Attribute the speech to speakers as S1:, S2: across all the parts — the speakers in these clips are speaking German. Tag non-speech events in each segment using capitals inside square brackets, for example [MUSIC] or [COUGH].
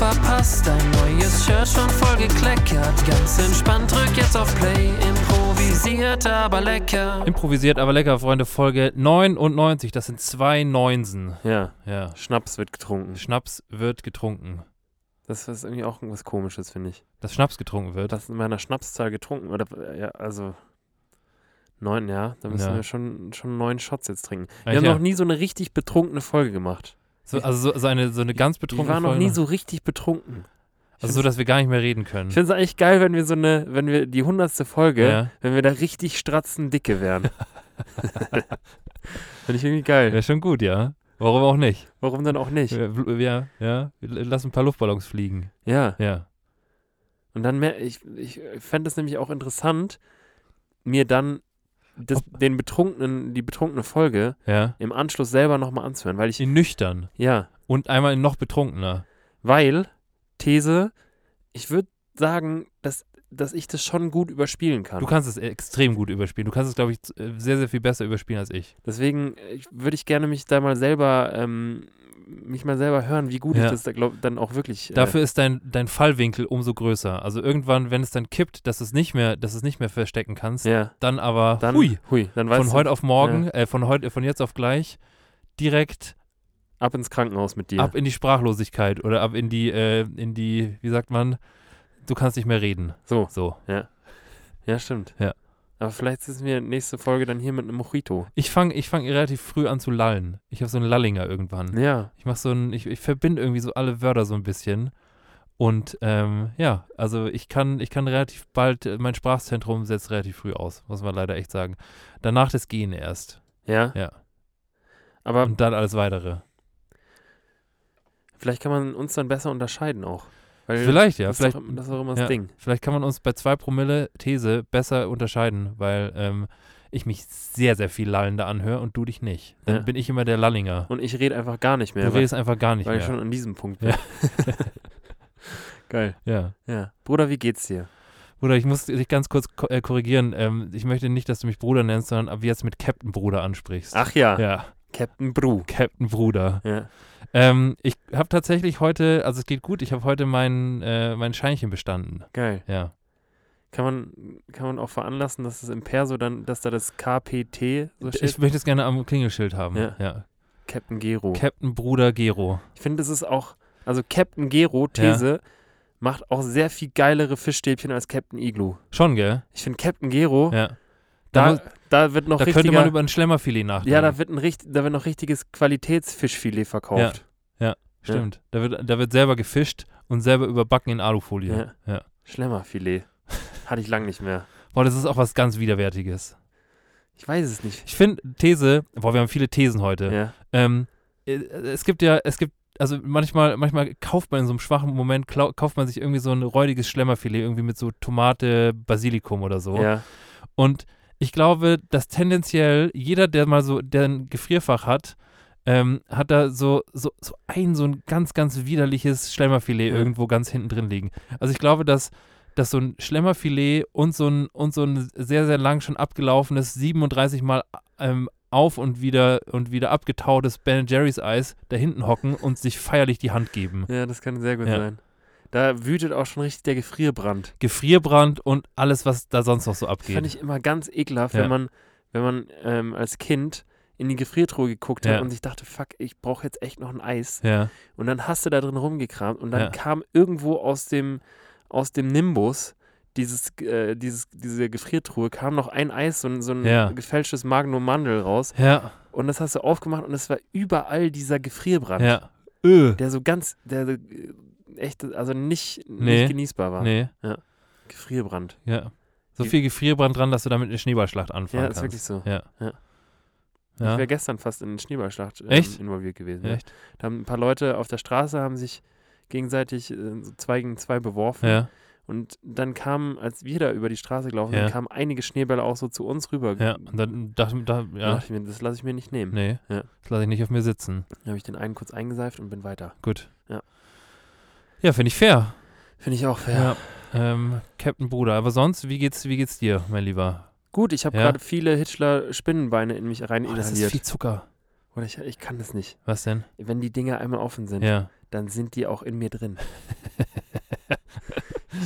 S1: Verpasst, dein neues Shirt schon voll gekleckert. Ganz entspannt, drück jetzt auf Play, improvisiert aber lecker.
S2: Improvisiert, aber lecker, Freunde. Folge 99. Das sind zwei Neunsen.
S3: Ja,
S2: Ja.
S3: Schnaps wird getrunken.
S2: Schnaps wird getrunken.
S3: Das ist irgendwie auch irgendwas Komisches, finde ich.
S2: Dass Schnaps getrunken wird.
S3: Das in meiner Schnapszahl getrunken oder ja, also neun, ja, da müssen
S2: Ja.
S3: wir schon, schon neun Shots jetzt trinken. Wir
S2: Eigentlich
S3: haben
S2: ja.
S3: noch nie so eine richtig betrunkene Folge gemacht.
S2: So, also so, so, eine, so eine ganz
S3: Wir
S2: betrunkene
S3: waren noch
S2: Folge.
S3: nie so richtig betrunken.
S2: also so, dass wir gar nicht mehr reden können.
S3: Ich finde es eigentlich geil, wenn wir so eine, wenn wir die hundertste Folge,
S2: Ja.
S3: wenn wir da richtig stratzen dicke wären. [LAUGHS] finde ich irgendwie geil.
S2: Wäre schon gut, ja. Warum auch nicht?
S3: Warum denn auch nicht?
S2: Ja, ja, ja. Lass ein paar Luftballons fliegen.
S3: Ja.
S2: Ja.
S3: Und dann mehr, ich, ich fände es nämlich auch interessant, mir dann das, den betrunkenen, die betrunkene Folge
S2: Ja.
S3: im Anschluss selber nochmal anzuhören, weil ich,
S2: In nüchtern.
S3: ja,
S2: Und einmal in noch betrunkener.
S3: weil, These, ich würde sagen, dass, dass ich das schon gut überspielen kann.
S2: Du kannst es extrem gut überspielen. Du kannst es, glaube ich, z- sehr, sehr viel besser überspielen als ich.
S3: Deswegen äh, würde ich gerne mich da mal selber, ähm, mich mal selber hören, wie gut
S2: Ja.
S3: ich das da, glaub, dann auch wirklich. Äh,
S2: Dafür ist dein, dein Fallwinkel umso größer. Also irgendwann, wenn es dann kippt, dass du es nicht mehr, dass es nicht mehr verstecken kannst,
S3: ja,
S2: dann aber
S3: dann,
S2: hui,
S3: hui, dann weißt
S2: von heute auf morgen, äh, von heute, von jetzt auf gleich, direkt
S3: ab ins Krankenhaus mit dir.
S2: ab in die Sprachlosigkeit oder ab in die, äh, in die, wie sagt man, du kannst nicht mehr reden.
S3: So.
S2: So.
S3: Ja, stimmt.
S2: Ja.
S3: Aber vielleicht sitzen wir nächste Folge dann hier mit einem Mojito.
S2: Ich fange ich fang relativ früh an zu lallen. Ich habe so einen Lallinger irgendwann.
S3: Ja,
S2: Ich mache so ein, ich, ich verbinde irgendwie so alle Wörter so ein bisschen. Und ähm, ja, also ich kann, ich kann relativ bald, äh, mein Sprachzentrum setzt relativ früh aus, muss man leider echt sagen. Danach das Gehen erst.
S3: ja.
S2: Ja.
S3: Aber
S2: Und dann alles weitere.
S3: vielleicht kann man uns dann besser unterscheiden auch. Weil
S2: Vielleicht, ja.
S3: das,
S2: Vielleicht,
S3: ist doch, das ist doch immer das
S2: ja,
S3: Ding.
S2: vielleicht kann man uns bei zwei Promille These besser unterscheiden, weil ähm, ich mich sehr, sehr viel lallender anhöre und du dich nicht. Dann
S3: Ja.
S2: bin ich immer der Lallinger.
S3: Und ich rede einfach gar nicht mehr,
S2: du
S3: weil,
S2: redest einfach gar nicht
S3: weil ich
S2: mehr.
S3: schon an diesem Punkt bin.
S2: Ja. [LAUGHS]
S3: Geil.
S2: ja.
S3: Ja. Bruder, wie geht's dir?
S2: Bruder, ich muss dich ganz kurz äh, korrigieren. Ähm, ich möchte nicht, dass du mich Bruder nennst, sondern ab jetzt mit Captain Bruder ansprichst.
S3: Ach ja,
S2: Ja,
S3: Captain Bru.
S2: Captain Bruder.
S3: Ja.
S2: Ähm, ich habe tatsächlich heute, also es geht gut, ich habe heute mein, äh, mein Scheinchen bestanden.
S3: Geil.
S2: Ja.
S3: Kann man, kann man auch veranlassen, dass es im Perso dann, dass da das KPT so steht?
S2: Ich möchte es gerne am Klingelschild haben.
S3: Ja.
S2: ja.
S3: Captain Gero.
S2: Captain Bruder Gero.
S3: ich finde, es ist auch, also Captain Gero, These, macht auch sehr viel geilere Fischstäbchen als Captain Igloo.
S2: Schon, gell?
S3: Ich finde Captain Gero,
S2: Ja.
S3: Da,
S2: Da,
S3: wird noch
S2: da könnte man über ein Schlemmerfilet nachdenken.
S3: ja, da wird, ein richt, da wird noch richtiges Qualitätsfischfilet verkauft.
S2: Stimmt. Da, wird, da wird selber gefischt und selber überbacken in Alufolie.
S3: Ja.
S2: ja.
S3: Schlemmerfilet. [LAUGHS] Hatte ich lang nicht mehr.
S2: Boah, das ist auch was ganz Widerwärtiges.
S3: Ich weiß es nicht.
S2: Ich finde These, boah, wir haben viele Thesen heute.
S3: Ja.
S2: Ähm, äh, es gibt ja, es gibt, also manchmal, manchmal kauft man in so einem schwachen Moment, kauft man sich irgendwie so ein räudiges Schlemmerfilet, irgendwie mit so Tomate, Basilikum oder so.
S3: ja.
S2: Und ich glaube, dass tendenziell jeder, der mal so, der ein Gefrierfach hat, ähm, hat da so, so, so ein, so ein ganz, ganz widerliches Schlemmerfilet
S3: Ja.
S2: irgendwo ganz hinten drin liegen. Also ich glaube, dass, dass so ein Schlemmerfilet und so ein, und so ein sehr, sehr lang schon abgelaufenes, 37 Mal ähm, auf und wieder und wieder abgetautes Ben Jerry's Eis da hinten hocken und sich feierlich die Hand geben.
S3: Ja, das kann sehr gut
S2: Ja.
S3: sein. Da wütet auch schon richtig der Gefrierbrand.
S2: Gefrierbrand und alles, was da sonst noch so abgeht.
S3: Fand ich immer ganz ekelhaft,
S2: Ja.
S3: wenn man, wenn man ähm, als Kind in die Gefriertruhe geguckt hat
S2: Ja.
S3: und sich dachte, fuck, ich brauche jetzt echt noch ein Eis.
S2: ja,
S3: Und dann hast du da drin rumgekramt und dann kam irgendwo aus dem, aus dem Nimbus dieses, äh, dieses, diese Gefriertruhe, kam noch ein Eis, so ein, so ein
S2: Ja.
S3: gefälschtes Magnum Mandel raus.
S2: ja,
S3: Und das hast du aufgemacht und es war überall dieser Gefrierbrand,
S2: ja. Öh.
S3: der so ganz, der echt, also nicht,
S2: Nee.
S3: nicht genießbar war.
S2: Nee,
S3: Gefrierbrand.
S2: ja. So viel Gefrierbrand dran, dass du damit eine Schneeballschlacht anfangen
S3: Ja, ist
S2: kannst.
S3: wirklich so.
S2: Ja.
S3: Ja. Ich
S2: Ja.
S3: wäre gestern fast in eine Schneeballschlacht ähm, involviert gewesen. Ja.
S2: Echt?
S3: Da haben ein paar Leute auf der Straße haben sich gegenseitig äh, so zwei gegen zwei beworfen.
S2: Ja.
S3: Und dann kamen, als wir da über die Straße gelaufen
S2: Ja.
S3: sind, kamen einige Schneebälle auch so zu uns rüber.
S2: Ja, und dann dachte da,
S3: Da
S2: ja,
S3: dachte ich mir, das lasse ich mir nicht nehmen.
S2: nee,
S3: Ja.
S2: das lasse ich nicht auf mir sitzen.
S3: Dann habe ich den einen kurz eingeseift und bin weiter.
S2: Gut.
S3: Ja.
S2: Ja, finde ich fair.
S3: Finde ich auch fair.
S2: Ja. Ähm, Captain Bruder. Aber sonst, wie geht's, wie geht's dir, mein Lieber?
S3: Gut, ich habe
S2: Ja.
S3: gerade viele Hitchler Spinnenbeine in mich rein
S2: Oh, das ist
S3: inhaliert.
S2: viel Zucker.
S3: Oder ich, ich kann das nicht.
S2: Was denn?
S3: Wenn die Dinger einmal offen sind,
S2: Ja.
S3: dann sind die auch in mir drin. [LAUGHS]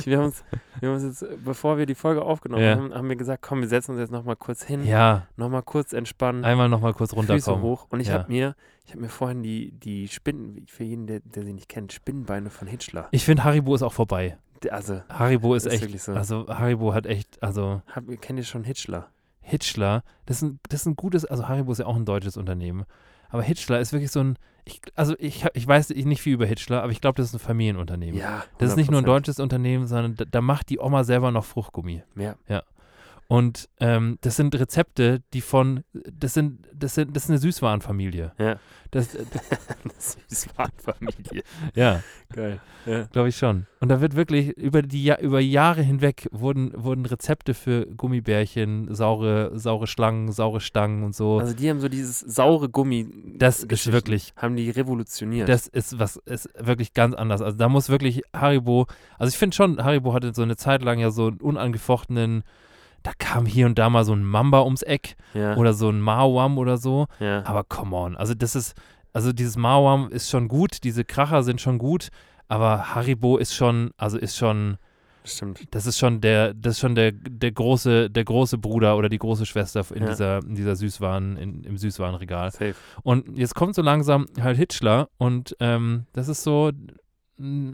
S3: Wir, haben uns, wir haben uns jetzt, bevor wir die Folge aufgenommen
S2: Ja.
S3: haben, haben wir gesagt, komm, wir setzen uns jetzt nochmal kurz hin,
S2: Ja,
S3: nochmal kurz entspannen,
S2: einmal nochmal kurz
S3: Füße
S2: runterkommen.
S3: hoch. Und ich
S2: Ja.
S3: habe mir, ich habe mir vorhin die, die Spinnen, für jeden, der, der sie nicht kennt, Spinnenbeine von Hitchler.
S2: Ich finde, Haribo ist auch vorbei.
S3: Also,
S2: Haribo ist,
S3: Ist
S2: echt,
S3: so.
S2: also Haribo hat echt, also
S3: hab, kennt ihr schon Hitchler?
S2: Hitchler, das ist, ein, das ist ein gutes, also Haribo ist ja auch ein deutsches Unternehmen, aber Hitchler ist wirklich so ein, ich, also ich, ich weiß nicht viel über Hitchler, aber ich glaube, das ist ein Familienunternehmen.
S3: Ja.
S2: Das ist nicht nur ein
S3: 100%.
S2: deutsches Unternehmen, sondern da, da macht die Oma selber noch Fruchtgummi.
S3: Ja.
S2: Und ähm, das sind Rezepte, die von, das sind, das sind, das ist eine Süßwarenfamilie.
S3: Ja.
S2: Das, [LAUGHS] äh,
S3: Süßwarenfamilie. [LAUGHS]
S2: ja,
S3: Geil. Ja.
S2: glaube ich schon. Und da wird wirklich über die über Jahre hinweg wurden, wurden Rezepte für Gummibärchen, saure, saure Schlangen, saure Stangen und so.
S3: Also die haben so dieses saure Gummi.
S2: das ist wirklich,
S3: Haben die revolutioniert.
S2: das ist was, ist wirklich ganz anders. Also da muss wirklich Haribo, also ich finde schon, Haribo hatte so eine Zeit lang ja so einen unangefochtenen, da kam hier und da mal so ein Mamba ums Eck
S3: ja.
S2: oder so ein Mawam oder so.
S3: ja.
S2: Aber come on, also das ist, also dieses Mawam ist schon gut, diese Kracher sind schon gut, aber Haribo ist schon, also ist schon,
S3: Stimmt.
S2: das ist schon der, das ist schon der, der große, der große Bruder oder die große Schwester in
S3: Ja.
S2: dieser, in dieser Süßwaren, in, im Süßwarenregal.
S3: Safe.
S2: Und jetzt kommt so langsam halt Hitchler und ähm, das ist so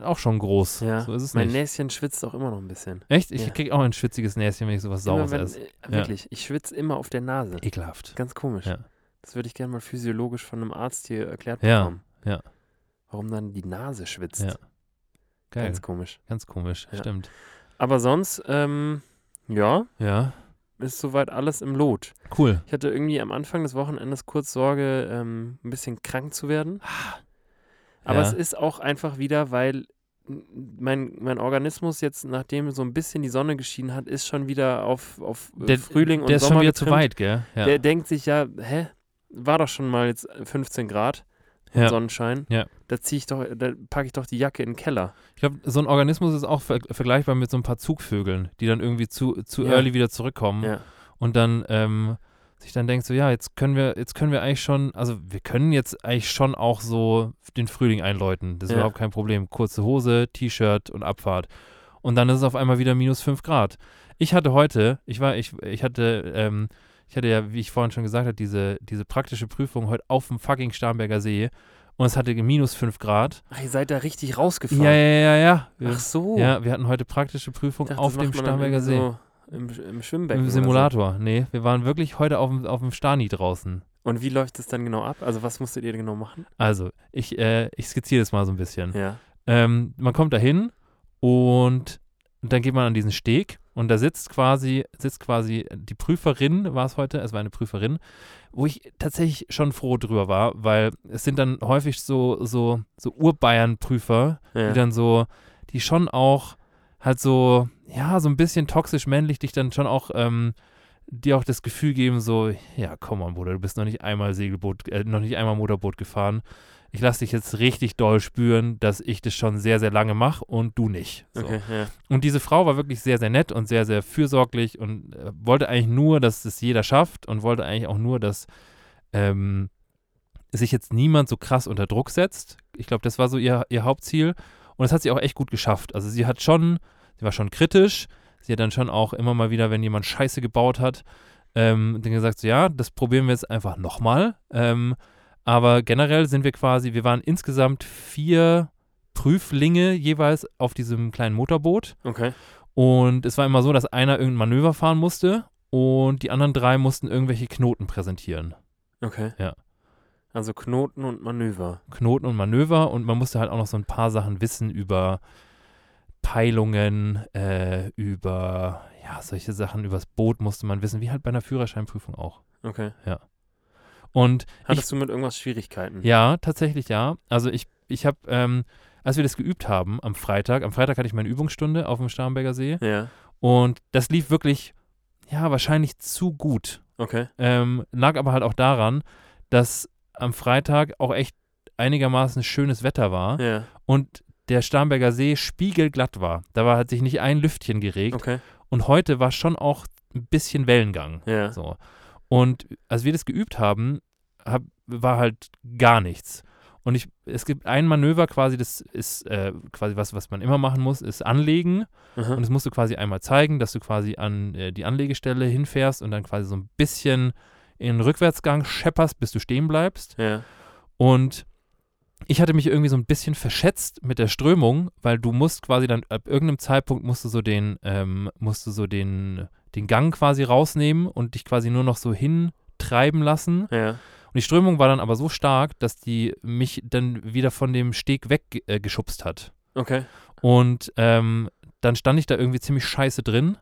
S2: auch schon groß.
S3: Ja.
S2: So ist es
S3: mein
S2: nicht.
S3: Näschen schwitzt auch immer noch ein bisschen.
S2: Echt? Ich
S3: Ja.
S2: krieg auch ein schwitziges Näschen, wenn ich sowas Saures esse.
S3: äh, wirklich, ich schwitze immer auf der Nase.
S2: Ekelhaft.
S3: Ganz komisch.
S2: Ja.
S3: Das würde ich gerne mal physiologisch von einem Arzt hier erklärt
S2: Ja,
S3: bekommen.
S2: ja.
S3: Warum dann die Nase schwitzt.
S2: Ja. Geil.
S3: Ganz
S2: Ganz,
S3: komisch.
S2: komisch.
S3: Ja.
S2: Stimmt.
S3: Aber sonst, ähm, ja,
S2: Ja.
S3: ist soweit alles im Lot.
S2: Cool.
S3: Ich hatte irgendwie am Anfang des Wochenendes kurz Sorge, ähm, ein bisschen krank zu werden. Aber
S2: Ja.
S3: es ist auch einfach wieder, weil mein, mein Organismus jetzt, nachdem so ein bisschen die Sonne geschienen hat, ist schon wieder auf, auf äh,
S2: Der,
S3: Frühling und
S2: der ist
S3: Sommer
S2: schon wieder zu
S3: getrimmt.
S2: weit, gell? Ja.
S3: Der denkt sich ja, hä, war doch schon mal jetzt 15 Grad und
S2: ja.
S3: Sonnenschein.
S2: Ja.
S3: Da ziehe ich doch, da packe ich doch die Jacke in den Keller.
S2: Ich glaube, so ein Organismus ist auch ver vergleichbar mit so ein paar Zugvögeln, die dann irgendwie zu, zu
S3: Ja.
S2: early wieder zurückkommen
S3: Ja.
S2: und dann ähm, sich dann denkt so, ja, jetzt können wir, jetzt können wir eigentlich schon, also wir können jetzt eigentlich schon auch so den Frühling einläuten. Das ist
S3: Ja.
S2: überhaupt kein Problem. Kurze Hose, T-Shirt und Abfahrt. Und dann ist es auf einmal wieder minus 5 Grad. Ich hatte heute, ich war, ich, ich hatte, ähm, ich hatte ja, wie ich vorhin schon gesagt habe, diese, diese praktische Prüfung heute auf dem fucking Starnberger See und es hatte minus 5 Grad.
S3: Ach, ihr seid da richtig rausgefahren.
S2: Ja, ja, ja, ja.
S3: Ach so.
S2: ja, wir hatten heute praktische Prüfung
S3: dachte,
S2: auf dem Starnberger See.
S3: So im, Im Schwimmbecken.
S2: Im Simulator. Nee, wir waren wirklich heute auf dem, auf dem Stani draußen.
S3: So. Und wie läuft das dann genau ab? Also was musstet ihr genau machen?
S2: Also, ich, äh, ich skizziere das mal so ein bisschen.
S3: Ja.
S2: Ähm, man kommt da hin und dann geht man an diesen Steg und da sitzt quasi, sitzt quasi die Prüferin, war es heute, es war eine Prüferin, wo ich tatsächlich schon froh drüber war, weil es sind dann häufig so, so, so Urbayern-Prüfer,
S3: ja.
S2: die dann so, die schon auch halt so, ja, so ein bisschen toxisch männlich, dich dann schon auch, ähm, dir auch das Gefühl geben, so, ja, komm on, Bruder, du bist noch nicht einmal Segelboot, äh, noch nicht einmal Motorboot gefahren. Ich lasse dich jetzt richtig doll spüren, dass ich das schon sehr, sehr lange mache und du nicht. So.
S3: Okay, ja.
S2: Und diese Frau war wirklich sehr, sehr nett und sehr, sehr fürsorglich und äh, wollte eigentlich nur, dass es jeder schafft und wollte eigentlich auch nur, dass ähm, sich jetzt niemand so krass unter Druck setzt. Ich glaube, das war so ihr, ihr Hauptziel. Und das hat sie auch echt gut geschafft. Also sie hat schon, sie war schon kritisch. Sie hat dann schon auch immer mal wieder, wenn jemand Scheiße gebaut hat, ähm, dann gesagt, so, ja, das probieren wir jetzt einfach nochmal. Ähm, aber generell sind wir quasi, wir waren insgesamt vier Prüflinge jeweils auf diesem kleinen Motorboot.
S3: Okay.
S2: Und es war immer so, dass einer irgendein Manöver fahren musste und die anderen drei mussten irgendwelche Knoten präsentieren.
S3: Okay.
S2: Ja.
S3: Also Knoten und Manöver.
S2: Knoten und Manöver und man musste halt auch noch so ein paar Sachen wissen über Peilungen, äh, über ja, solche Sachen, übers Boot musste man wissen, wie halt bei einer Führerscheinprüfung auch.
S3: Okay.
S2: Und
S3: Hattest du mit irgendwas Schwierigkeiten?
S2: ja, tatsächlich ja. Also ich, ich habe, ähm, als wir das geübt haben am Freitag, am Freitag hatte ich meine Übungsstunde auf dem Starnberger See
S3: Ja.
S2: und das lief wirklich, ja, wahrscheinlich zu gut.
S3: Okay.
S2: Ähm, lag aber halt auch daran, dass am Freitag auch echt einigermaßen schönes Wetter war
S3: Ja.
S2: und der Starnberger See spiegelglatt war. Da war, hat sich nicht ein Lüftchen geregt
S3: Okay.
S2: und heute war schon auch ein bisschen Wellengang.
S3: Ja.
S2: So. Und als wir das geübt haben, hab, war halt gar nichts. Und ich, es gibt ein Manöver quasi, das ist äh, quasi was, was man immer machen muss, ist anlegen.
S3: Aha.
S2: Und das musst du quasi einmal zeigen, dass du quasi an äh, die Anlegestelle hinfährst und dann quasi so ein bisschen in Rückwärtsgang schepperst, bis du stehen bleibst.
S3: Ja.
S2: Und ich hatte mich irgendwie so ein bisschen verschätzt mit der Strömung, weil du musst quasi dann ab irgendeinem Zeitpunkt musst du so den, ähm, musst du so den, den Gang quasi rausnehmen und dich quasi nur noch so hintreiben lassen.
S3: Ja.
S2: Und die Strömung war dann aber so stark, dass die mich dann wieder von dem Steg weggeschubst äh, hat.
S3: Okay.
S2: Und ähm, dann stand ich da irgendwie ziemlich scheiße drin.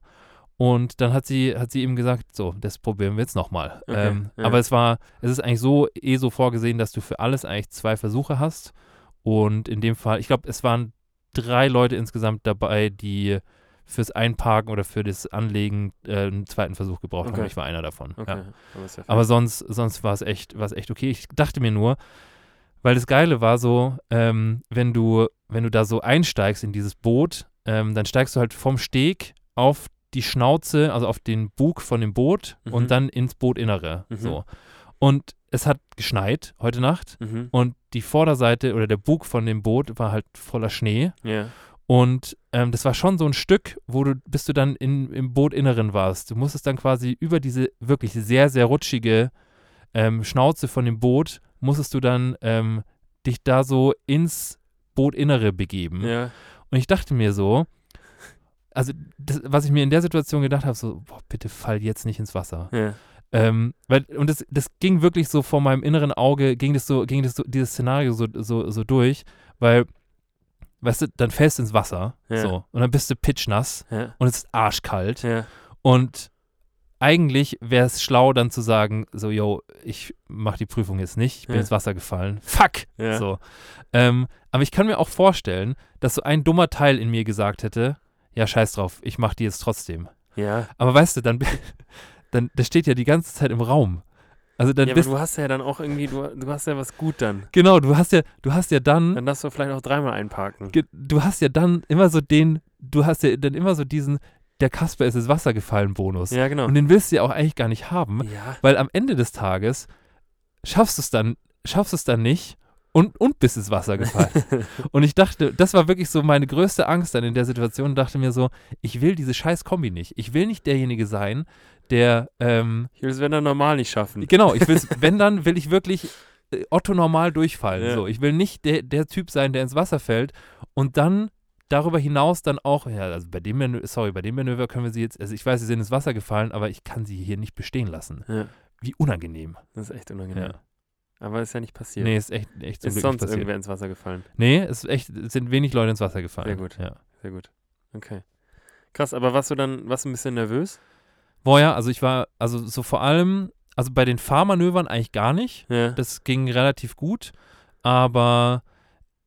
S2: Und dann hat sie, hat sie ihm gesagt, so, das probieren wir jetzt nochmal.
S3: Okay,
S2: ähm,
S3: ja.
S2: Aber es war, es ist eigentlich so, eh so vorgesehen, dass du für alles eigentlich zwei Versuche hast. Und in dem Fall, ich glaube, es waren drei Leute insgesamt dabei, die fürs Einparken oder für das Anlegen äh, einen zweiten Versuch gebraucht
S3: Okay.
S2: haben. Ich war einer davon.
S3: Okay.
S2: Ja.
S3: Aber, ja
S2: Aber sonst, sonst war es echt, war es echt okay. Ich dachte mir nur, weil das Geile war so, ähm, wenn du, wenn du da so einsteigst in dieses Boot, ähm, dann steigst du halt vom Steg auf die Schnauze, also auf den Bug von dem Boot
S3: Mhm.
S2: und dann ins Bootinnere.
S3: Mhm.
S2: So. Und es hat geschneit heute Nacht
S3: mhm.
S2: und die Vorderseite oder der Bug von dem Boot war halt voller Schnee.
S3: Ja.
S2: Und ähm, das war schon so ein Stück, wo du, bis du dann in, im Bootinneren warst. Du musstest dann quasi über diese wirklich sehr, sehr rutschige ähm, Schnauze von dem Boot, musstest du dann ähm, dich da so ins Bootinnere begeben.
S3: Ja.
S2: Und ich dachte mir so, also das, was ich mir in der Situation gedacht habe, so, boah, bitte fall jetzt nicht ins Wasser.
S3: Ja.
S2: Ähm, weil, und das, das ging wirklich so vor meinem inneren Auge, ging das so, ging das so, dieses Szenario so, so, so durch, weil, weißt du, dann fällst du ins Wasser,
S3: Ja.
S2: so, und dann bist du pitchnass
S3: Ja.
S2: und es ist arschkalt
S3: Ja.
S2: und eigentlich wäre es schlau, dann zu sagen, so, yo, ich mach die Prüfung jetzt nicht, ich bin
S3: Ja.
S2: ins Wasser gefallen, fuck,
S3: Ja.
S2: so. Ähm, aber ich kann mir auch vorstellen, dass so ein dummer Teil in mir gesagt hätte, ja, scheiß drauf, ich mach die jetzt trotzdem.
S3: Ja.
S2: Aber weißt du, dann, [LAUGHS] dann, das steht ja die ganze Zeit im Raum. Also dann
S3: ja, aber
S2: bist
S3: du hast ja dann auch irgendwie, du, du hast ja was gut dann.
S2: genau, du hast ja, du hast ja dann,
S3: Dann darfst du vielleicht auch dreimal einparken.
S2: du hast ja dann immer so den, du hast ja dann immer so diesen, der Kasper ist ins Wasser gefallen Bonus.
S3: Ja, genau.
S2: Und den willst du ja auch eigentlich gar nicht haben,
S3: Ja.
S2: weil am Ende des Tages schaffst du es dann, schaffst du es dann nicht und, und bist ins Wasser gefallen. [LAUGHS] und ich dachte, das war wirklich so meine größte Angst dann in der Situation, dachte mir so, ich will diese scheiß Kombi nicht. Ich will nicht derjenige sein, der, ähm,
S3: Ich will es, wenn er normal nicht schaffen.
S2: Genau, ich will's, [LAUGHS] wenn dann will ich wirklich äh, Otto normal durchfallen.
S3: Ja.
S2: So, ich will nicht der, der Typ sein, der ins Wasser fällt und dann darüber hinaus dann auch, ja, also bei dem Manöver, sorry, bei dem Manöver können wir sie jetzt, also ich weiß, sie sind ins Wasser gefallen, aber ich kann sie hier nicht bestehen lassen.
S3: Ja.
S2: Wie unangenehm.
S3: Das ist echt unangenehm.
S2: Ja.
S3: Aber ist ja nicht passiert.
S2: Nee, ist echt, echt zum
S3: ist
S2: Glück
S3: sonst
S2: passiert.
S3: irgendwer ins Wasser gefallen.
S2: Nee, es ist echt, es sind wenig Leute ins Wasser gefallen.
S3: Sehr gut.
S2: Ja.
S3: Sehr gut. Okay. Krass, aber warst du dann, warst du ein bisschen nervös?
S2: Boah, ja, also ich war, also so vor allem, also bei den Fahrmanövern eigentlich gar nicht.
S3: Ja.
S2: Das ging relativ gut, aber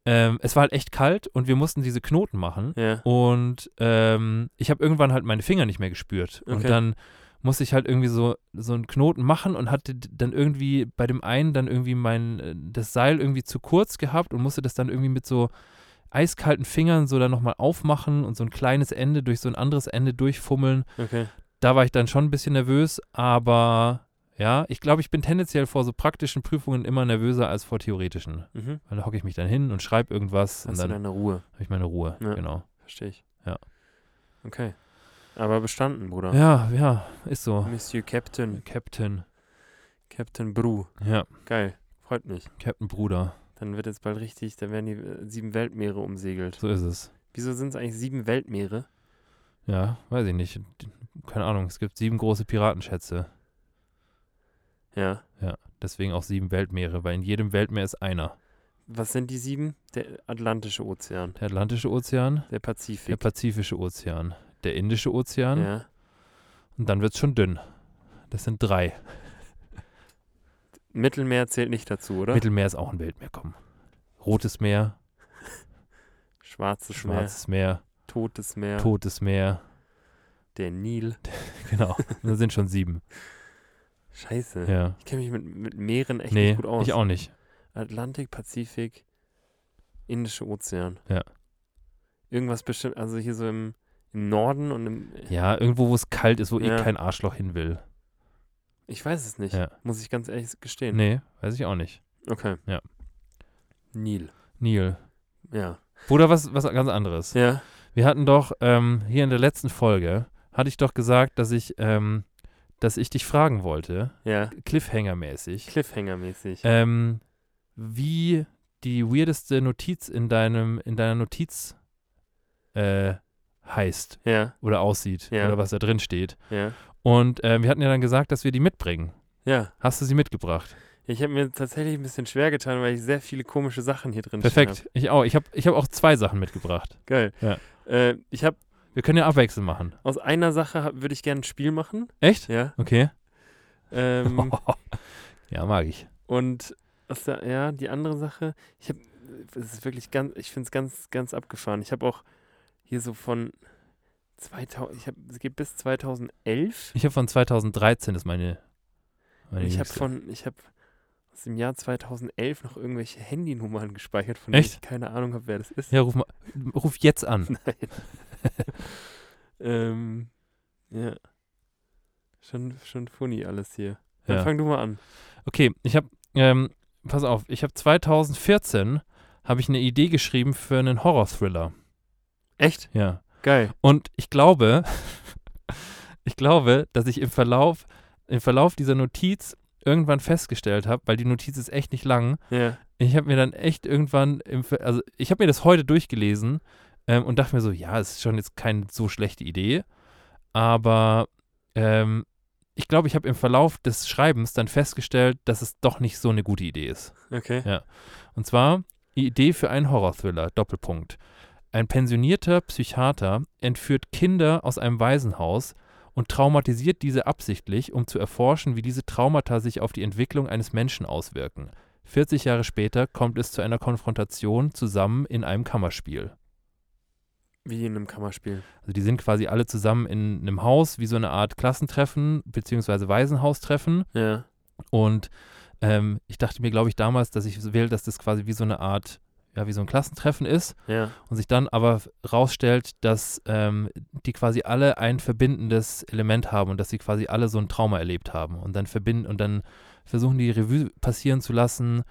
S2: ähm, es war halt echt kalt und wir mussten diese Knoten machen.
S3: ja.
S2: Und ähm, ich habe irgendwann halt meine Finger nicht mehr gespürt. Und
S3: Okay.
S2: dann musste ich halt irgendwie so, so einen Knoten machen und hatte dann irgendwie bei dem einen dann irgendwie mein, äh, das Seil irgendwie zu kurz gehabt und musste das dann irgendwie mit so eiskalten Fingern so dann nochmal aufmachen und so ein kleines Ende durch so ein anderes Ende durchfummeln.
S3: Okay.
S2: Da war ich dann schon ein bisschen nervös, aber ja, ich glaube, ich bin tendenziell vor so praktischen Prüfungen immer nervöser als vor theoretischen.
S3: Mhm.
S2: Weil da hocke ich mich dann hin und schreibe irgendwas
S3: Hast
S2: und
S3: du
S2: dann
S3: deine Ruhe?
S2: habe ich meine Ruhe.
S3: Ja.
S2: Genau.
S3: Verstehe ich.
S2: Ja.
S3: Okay. Aber bestanden, Bruder.
S2: Ja, ja, ist so.
S3: Monsieur Captain.
S2: Captain.
S3: Captain Bru.
S2: Ja,
S3: Geil. Freut mich.
S2: Captain Bruder.
S3: Dann wird jetzt bald richtig, da werden die äh, sieben Weltmeere umsegelt.
S2: So ist es.
S3: Wieso sind es eigentlich sieben Weltmeere?
S2: Ja, weiß ich nicht. Keine Ahnung. Es gibt sieben große Piratenschätze.
S3: Ja.
S2: Deswegen auch sieben Weltmeere, weil in jedem Weltmeer ist einer.
S3: Was sind die sieben? Der Atlantische Ozean,
S2: Der Atlantische Ozean,
S3: der
S2: der
S3: Pazifik.
S2: Pazifische Ozean, der Indische Ozean
S3: ja.
S2: und dann wird es schon dünn. Das sind drei. [LAUGHS]
S3: Mittelmeer zählt nicht dazu, oder?
S2: Mittelmeer ist auch ein Weltmeer, komm. Rotes Meer. [LAUGHS]
S3: Schwarzes Meer,
S2: Schwarzes Meer,
S3: Totes Meer,
S2: Totes Meer.
S3: der Nil. [LAUGHS]
S2: Genau. Das sind schon sieben.
S3: Scheiße.
S2: Ja.
S3: Ich kenne mich mit, mit Meeren echt
S2: Nee,
S3: nicht gut aus.
S2: ich auch nicht.
S3: Atlantik, Pazifik, Indische Ozean.
S2: Ja.
S3: Irgendwas bestimmt, also hier so im, im Norden und im.
S2: Ja, irgendwo, wo es kalt ist, wo
S3: Ja.
S2: eh kein Arschloch hin will.
S3: Ich weiß es nicht.
S2: Ja.
S3: Muss ich ganz ehrlich gestehen.
S2: Nee, weiß ich auch nicht.
S3: Okay.
S2: Ja.
S3: Nil.
S2: Neil.
S3: Ja.
S2: Oder was, was ganz anderes.
S3: Ja.
S2: Wir hatten doch ähm, hier in der letzten Folge, hatte ich doch gesagt, dass ich, ähm, dass ich dich fragen wollte,
S3: Ja.
S2: Cliffhanger-mäßig,
S3: Cliffhanger-mäßig.
S2: ähm, wie die weirdeste Notiz in deinem, in deiner Notiz äh, heißt
S3: ja.
S2: oder aussieht
S3: Ja.
S2: oder was da drin steht.
S3: Ja.
S2: Und äh, wir hatten ja dann gesagt, dass wir die mitbringen.
S3: Ja.
S2: Hast du sie mitgebracht?
S3: Ich habe mir tatsächlich ein bisschen schwer getan, weil ich sehr viele komische Sachen hier drin
S2: Perfekt. Ich auch. Ich habe ich hab auch zwei Sachen mitgebracht.
S3: Hab. Geil.
S2: Ja.
S3: Äh, ich habe
S2: Wir können ja abwechselnd machen.
S3: aus einer Sache hab- würde ich gerne ein Spiel machen.
S2: Echt?
S3: Ja.
S2: Okay.
S3: Ähm, [LAUGHS]
S2: ja, mag ich.
S3: und aus der, ja, die andere Sache, ich habe, es ist wirklich ganz, ich finde es ganz, ganz abgefahren. Ich habe auch hier so von 2000, ich habe, es geht bis 2011.
S2: Ich habe von 2013 ist meine. meine
S3: Ich habe von, ich habe aus dem Jahr 2011 noch irgendwelche Handynummern gespeichert, von denen
S2: Echt?
S3: ich keine Ahnung habe, wer das ist.
S2: Ja, ruf, mal, ruf jetzt an. [LAUGHS]
S3: Nein. [LAUGHS] ähm, ja. Schon, schon funny alles hier. Dann
S2: Ja.
S3: fang du mal an.
S2: Okay, ich habe, ähm, pass auf, ich habe 2014 habe ich eine Idee geschrieben für einen Horror-Thriller.
S3: Echt?
S2: Ja.
S3: Geil.
S2: Und ich glaube, [LAUGHS] ich glaube, dass ich im Verlauf, im Verlauf dieser Notiz irgendwann festgestellt habe, weil die Notiz ist echt nicht lang.
S3: Ja.
S2: Ich habe mir dann echt irgendwann, im, also ich habe mir das heute durchgelesen ähm, und dachte mir so, ja, es ist schon jetzt keine so schlechte Idee, aber ähm, ich glaube, ich habe im Verlauf des Schreibens dann festgestellt, dass es doch nicht so eine gute Idee ist.
S3: Okay.
S2: Ja. Und zwar Idee für einen Horror-Thriller, Doppelpunkt. Ein pensionierter Psychiater entführt Kinder aus einem Waisenhaus und traumatisiert diese absichtlich, um zu erforschen, wie diese Traumata sich auf die Entwicklung eines Menschen auswirken. 40 Jahre später kommt es zu einer Konfrontation zusammen in einem Kammerspiel.
S3: Wie in einem Kammerspiel.
S2: Also die sind quasi alle zusammen in einem Haus, wie so eine Art Klassentreffen beziehungsweise Waisenhaustreffen.
S3: Ja.
S2: Und ähm, ich dachte mir, glaube ich, damals, dass ich will, dass das quasi wie so eine Art, ja, wie so ein Klassentreffen ist
S3: Ja.
S2: und sich dann aber rausstellt, dass ähm, die quasi alle ein verbindendes Element haben und dass sie quasi alle so ein Trauma erlebt haben und dann verbinden und dann versuchen die Revue passieren zu lassen,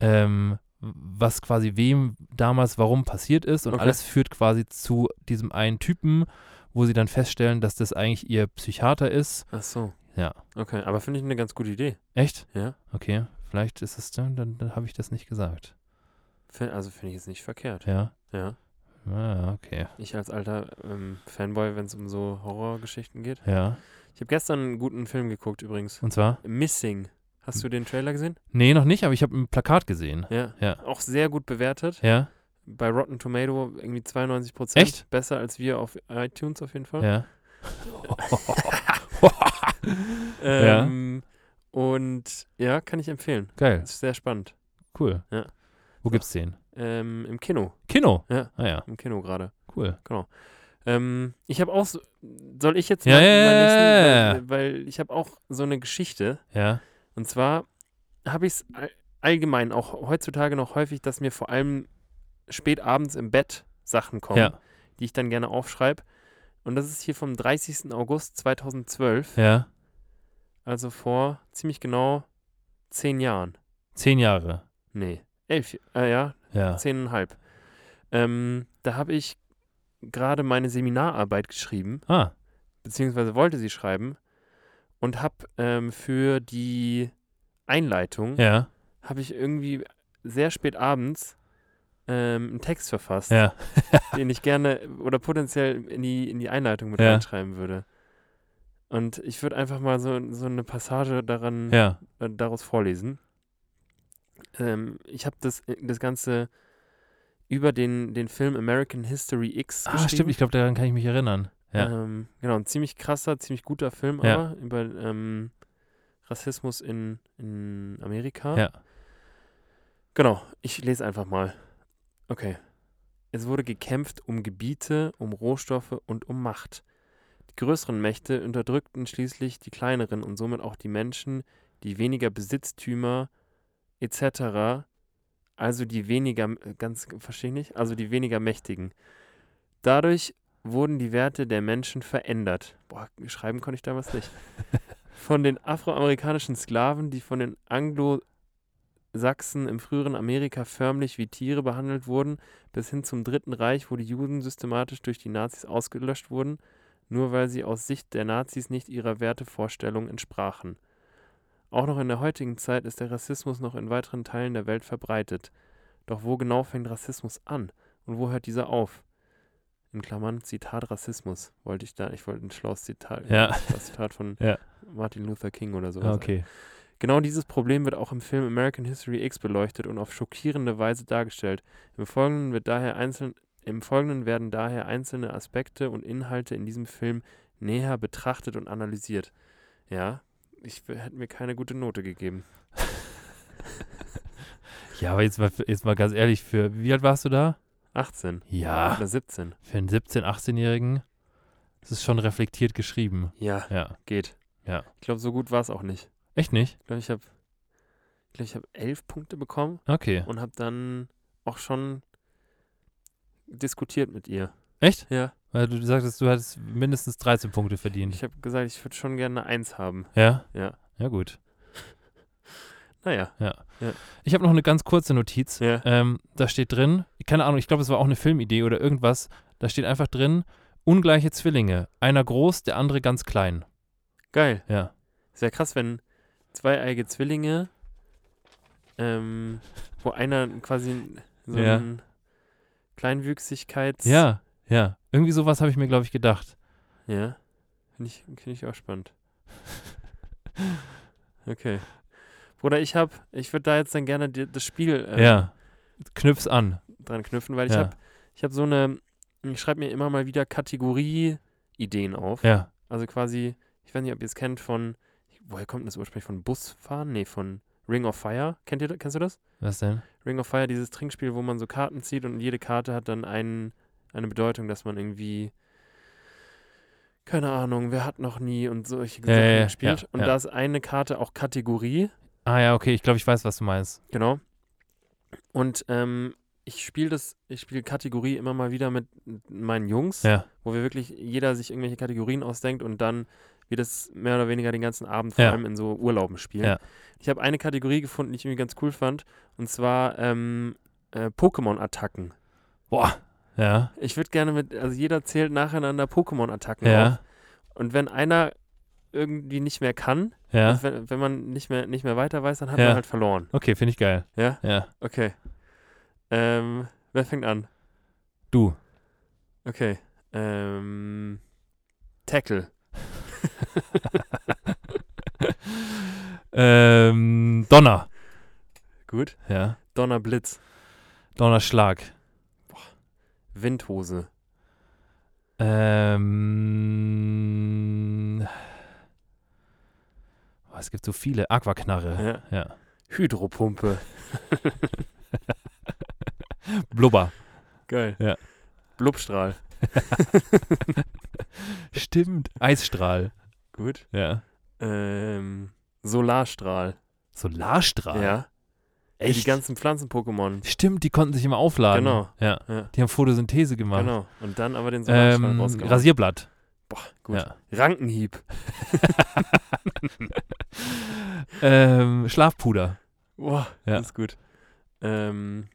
S2: ähm, was quasi wem damals warum passiert ist und
S3: Okay.
S2: alles führt quasi zu diesem einen Typen, wo sie dann feststellen, dass das eigentlich ihr Psychiater ist.
S3: Ach so.
S2: Ja.
S3: Okay. Aber finde ich eine ganz gute Idee.
S2: Echt?
S3: Ja.
S2: Okay, vielleicht ist es dann, dann, dann habe ich das nicht gesagt.
S3: Also finde ich jetzt nicht verkehrt.
S2: Ja.
S3: Ja.
S2: Ah, okay.
S3: Ich als alter ähm, Fanboy, wenn es um so Horrorgeschichten geht.
S2: Ja.
S3: Ich habe gestern einen guten Film geguckt übrigens.
S2: Und zwar?
S3: Missing. Hast du den Trailer gesehen?
S2: Nee, noch nicht, aber ich habe ein Plakat gesehen.
S3: Ja.
S2: Ja.
S3: Auch sehr gut bewertet.
S2: Ja,
S3: Bei Rotten Tomato irgendwie 92 Prozent.
S2: Echt?
S3: Besser als wir auf iTunes auf jeden Fall. [LAUGHS]
S2: ja.
S3: Ähm, Und ja, kann ich empfehlen.
S2: Geil,
S3: Ist sehr spannend.
S2: cool.
S3: Ja.
S2: Wo gibt's den?
S3: Ähm, Im Kino.
S2: Kino?
S3: Ja.
S2: Ah ja,
S3: Im Kino gerade.
S2: cool.
S3: Ähm, ich habe auch so, soll ich jetzt
S2: Ja,
S3: mal
S2: ja, ja, ja,
S3: nächsten, weil, weil ich habe auch so eine Geschichte.
S2: Ja,
S3: Und zwar habe ich es allgemein auch heutzutage noch häufig, dass mir vor allem spät abends im Bett Sachen kommen,
S2: ja,
S3: die ich dann gerne aufschreibe. Und das ist hier vom 30. August 2012,
S2: ja.
S3: also vor ziemlich genau zehn Jahren.
S2: Zehn Jahre.
S3: Nee, elf, äh, ja,
S2: Ja.
S3: zehneinhalb. Ähm, da habe ich gerade meine Seminararbeit geschrieben,
S2: Ah,
S3: beziehungsweise wollte sie schreiben und habe ähm, für die Einleitung
S2: ja,
S3: habe ich irgendwie sehr spät abends ähm, einen Text verfasst,
S2: ja. [LAUGHS]
S3: den ich gerne oder potenziell in die, in die Einleitung mit
S2: Ja.
S3: reinschreiben würde. Und ich würde einfach mal so, so eine Passage daran äh, daraus vorlesen. Ähm, ich habe das, äh, das Ganze über den, den Film American History X
S2: ah,
S3: geschrieben.
S2: stimmt, ich glaube, daran kann ich mich erinnern. Ja,
S3: Ähm, genau, ein ziemlich krasser, ziemlich guter Film
S2: Ja.
S3: aber über ähm, Rassismus in, in Amerika.
S2: Ja.
S3: Genau, ich lese einfach mal. Okay. es wurde gekämpft um Gebiete, um Rohstoffe und um Macht. Die größeren Mächte unterdrückten schließlich die kleineren und somit auch die Menschen, die weniger Besitztümer etc., also die weniger, äh, ganz, verstehe ich nicht, also die weniger Mächtigen. Dadurch wurden die Werte der Menschen verändert. Boah, schreiben konnte ich damals nicht. [LAUGHS] Von den afroamerikanischen Sklaven, die von den Anglo-Sachsen im früheren Amerika förmlich wie Tiere behandelt wurden, bis hin zum Dritten Reich, wo die Juden systematisch durch die Nazis ausgelöscht wurden, nur weil sie aus Sicht der Nazis nicht ihrer Wertevorstellung entsprachen. Auch noch in der heutigen Zeit ist der Rassismus noch in weiteren Teilen der Welt verbreitet. Doch wo genau fängt Rassismus an und wo hört dieser auf? In Klammern Zitat Rassismus wollte ich da, ich wollte ein schlaues Zitat,
S2: Ja.
S3: ein Zitat von
S2: Ja.
S3: Martin Luther King oder so.
S2: Ah, Okay.
S3: Genau dieses Problem wird auch im Film American History X beleuchtet und auf schockierende Weise dargestellt. Im Folgenden, wird daher einzeln, Im Folgenden werden daher einzelne Aspekte und Inhalte in diesem Film näher betrachtet und analysiert. Ja, ich hätte mir keine gute Note gegeben. [LAUGHS]
S2: Ja, aber jetzt mal, jetzt mal ganz ehrlich, für wie alt warst du da?
S3: 18
S2: Ja.
S3: oder 17.
S2: Für einen 17-, 18-Jährigen ist es schon reflektiert geschrieben.
S3: Ja,
S2: Ja.
S3: geht.
S2: Ja.
S3: Ich glaube, so gut war es auch nicht.
S2: Echt nicht?
S3: Ich glaube, ich habe ich glaub, ich hab elf Punkte bekommen
S2: Okay.
S3: und habe dann auch schon diskutiert mit ihr.
S2: Echt?
S3: Ja,
S2: Weil du sagtest, du hattest mindestens 13 Punkte verdient.
S3: ich habe gesagt, ich würde schon gerne eine Eins haben.
S2: Ja?
S3: Ja.
S2: Ja, gut. [LAUGHS]
S3: Naja,
S2: Ich habe noch eine ganz kurze Notiz.
S3: ja.
S2: Ähm, da steht drin, keine Ahnung, ich glaube, es war auch eine Filmidee oder irgendwas. Da steht einfach drin, ungleiche Zwillinge. Einer groß, der andere ganz klein.
S3: Geil.
S2: Ja.
S3: Ja krass, wenn zweieige Zwillinge, ähm, wo einer quasi so
S2: Ja.
S3: ein Kleinwüchsigkeits...
S2: Ja, ja. Irgendwie sowas habe ich mir, glaube ich, gedacht.
S3: Ja. Finde ich, find ich auch spannend. [LAUGHS] Okay. Bruder, ich habe, ich würde da jetzt dann gerne die, das Spiel ähm,
S2: Ja. Knüpf's an.
S3: dran knüpfen, weil ich
S2: Ja.
S3: habe ich hab so eine, ich schreibe mir immer mal wieder Kategorie-Ideen auf.
S2: Ja.
S3: Also quasi, ich weiß nicht, ob ihr es kennt von, woher kommt das ursprünglich? Von Busfahren? Nee, von Ring of Fire. Kennt ihr, kennst du das?
S2: Was denn?
S3: Ring of Fire, dieses Trinkspiel, wo man so Karten zieht und jede Karte hat dann einen, eine Bedeutung, dass man irgendwie, keine Ahnung, wer hat noch nie und solche Sachen
S2: ja,
S3: gespielt.
S2: ja,
S3: und da ist eine Karte auch Kategorie,
S2: Ah ja, okay, ich glaube, ich weiß, was du meinst.
S3: genau. Und ähm, ich spiele das, ich spiele Kategorie immer mal wieder mit meinen Jungs,
S2: Ja.
S3: wo wir wirklich jeder sich irgendwelche Kategorien ausdenkt und dann wir das mehr oder weniger den ganzen Abend vor
S2: Ja.
S3: allem in so Urlauben spielen.
S2: Ja.
S3: Ich habe eine Kategorie gefunden, die ich irgendwie ganz cool fand, und zwar ähm, äh, Pokémon-Attacken.
S2: Boah. Ja.
S3: Ich würde gerne mit, also jeder zählt nacheinander Pokémon-Attacken auf.
S2: Ja.
S3: Und wenn einer irgendwie nicht mehr kann,
S2: Ja.
S3: wenn, wenn man nicht mehr, nicht mehr weiter weiß, dann hat
S2: Ja.
S3: man halt verloren.
S2: Okay, finde ich geil.
S3: Ja?
S2: Ja.
S3: Okay. Ähm, wer fängt an?
S2: Du.
S3: Okay. Ähm, Tackle. [LAUGHS]
S2: ähm, Donner.
S3: Gut.
S2: Ja.
S3: Donnerblitz.
S2: Donnerschlag.
S3: Windhose.
S2: Ähm. Oh, es gibt so viele. Aquaknarre.
S3: Ja.
S2: Ja.
S3: Hydropumpe. [LAUGHS]
S2: Blubber.
S3: Geil.
S2: Ja.
S3: Blubstrahl. [LAUGHS]
S2: Stimmt. Eisstrahl.
S3: Gut.
S2: Ja.
S3: Ähm, Solarstrahl.
S2: Solarstrahl.
S3: Ja. Die
S2: Echt?
S3: ganzen Pflanzen-Pokémon.
S2: Stimmt, die konnten sich immer aufladen.
S3: Genau.
S2: Ja.
S3: Ja.
S2: Die haben Photosynthese gemacht.
S3: Genau. Und dann aber den Solarstrahl
S2: Ähm. Rasierblatt.
S3: Boah, gut.
S2: Ja.
S3: Rankenhieb. [LAUGHS]
S2: ähm, Schlafpuder.
S3: Boah,
S2: Ja.
S3: das ist gut. Ähm,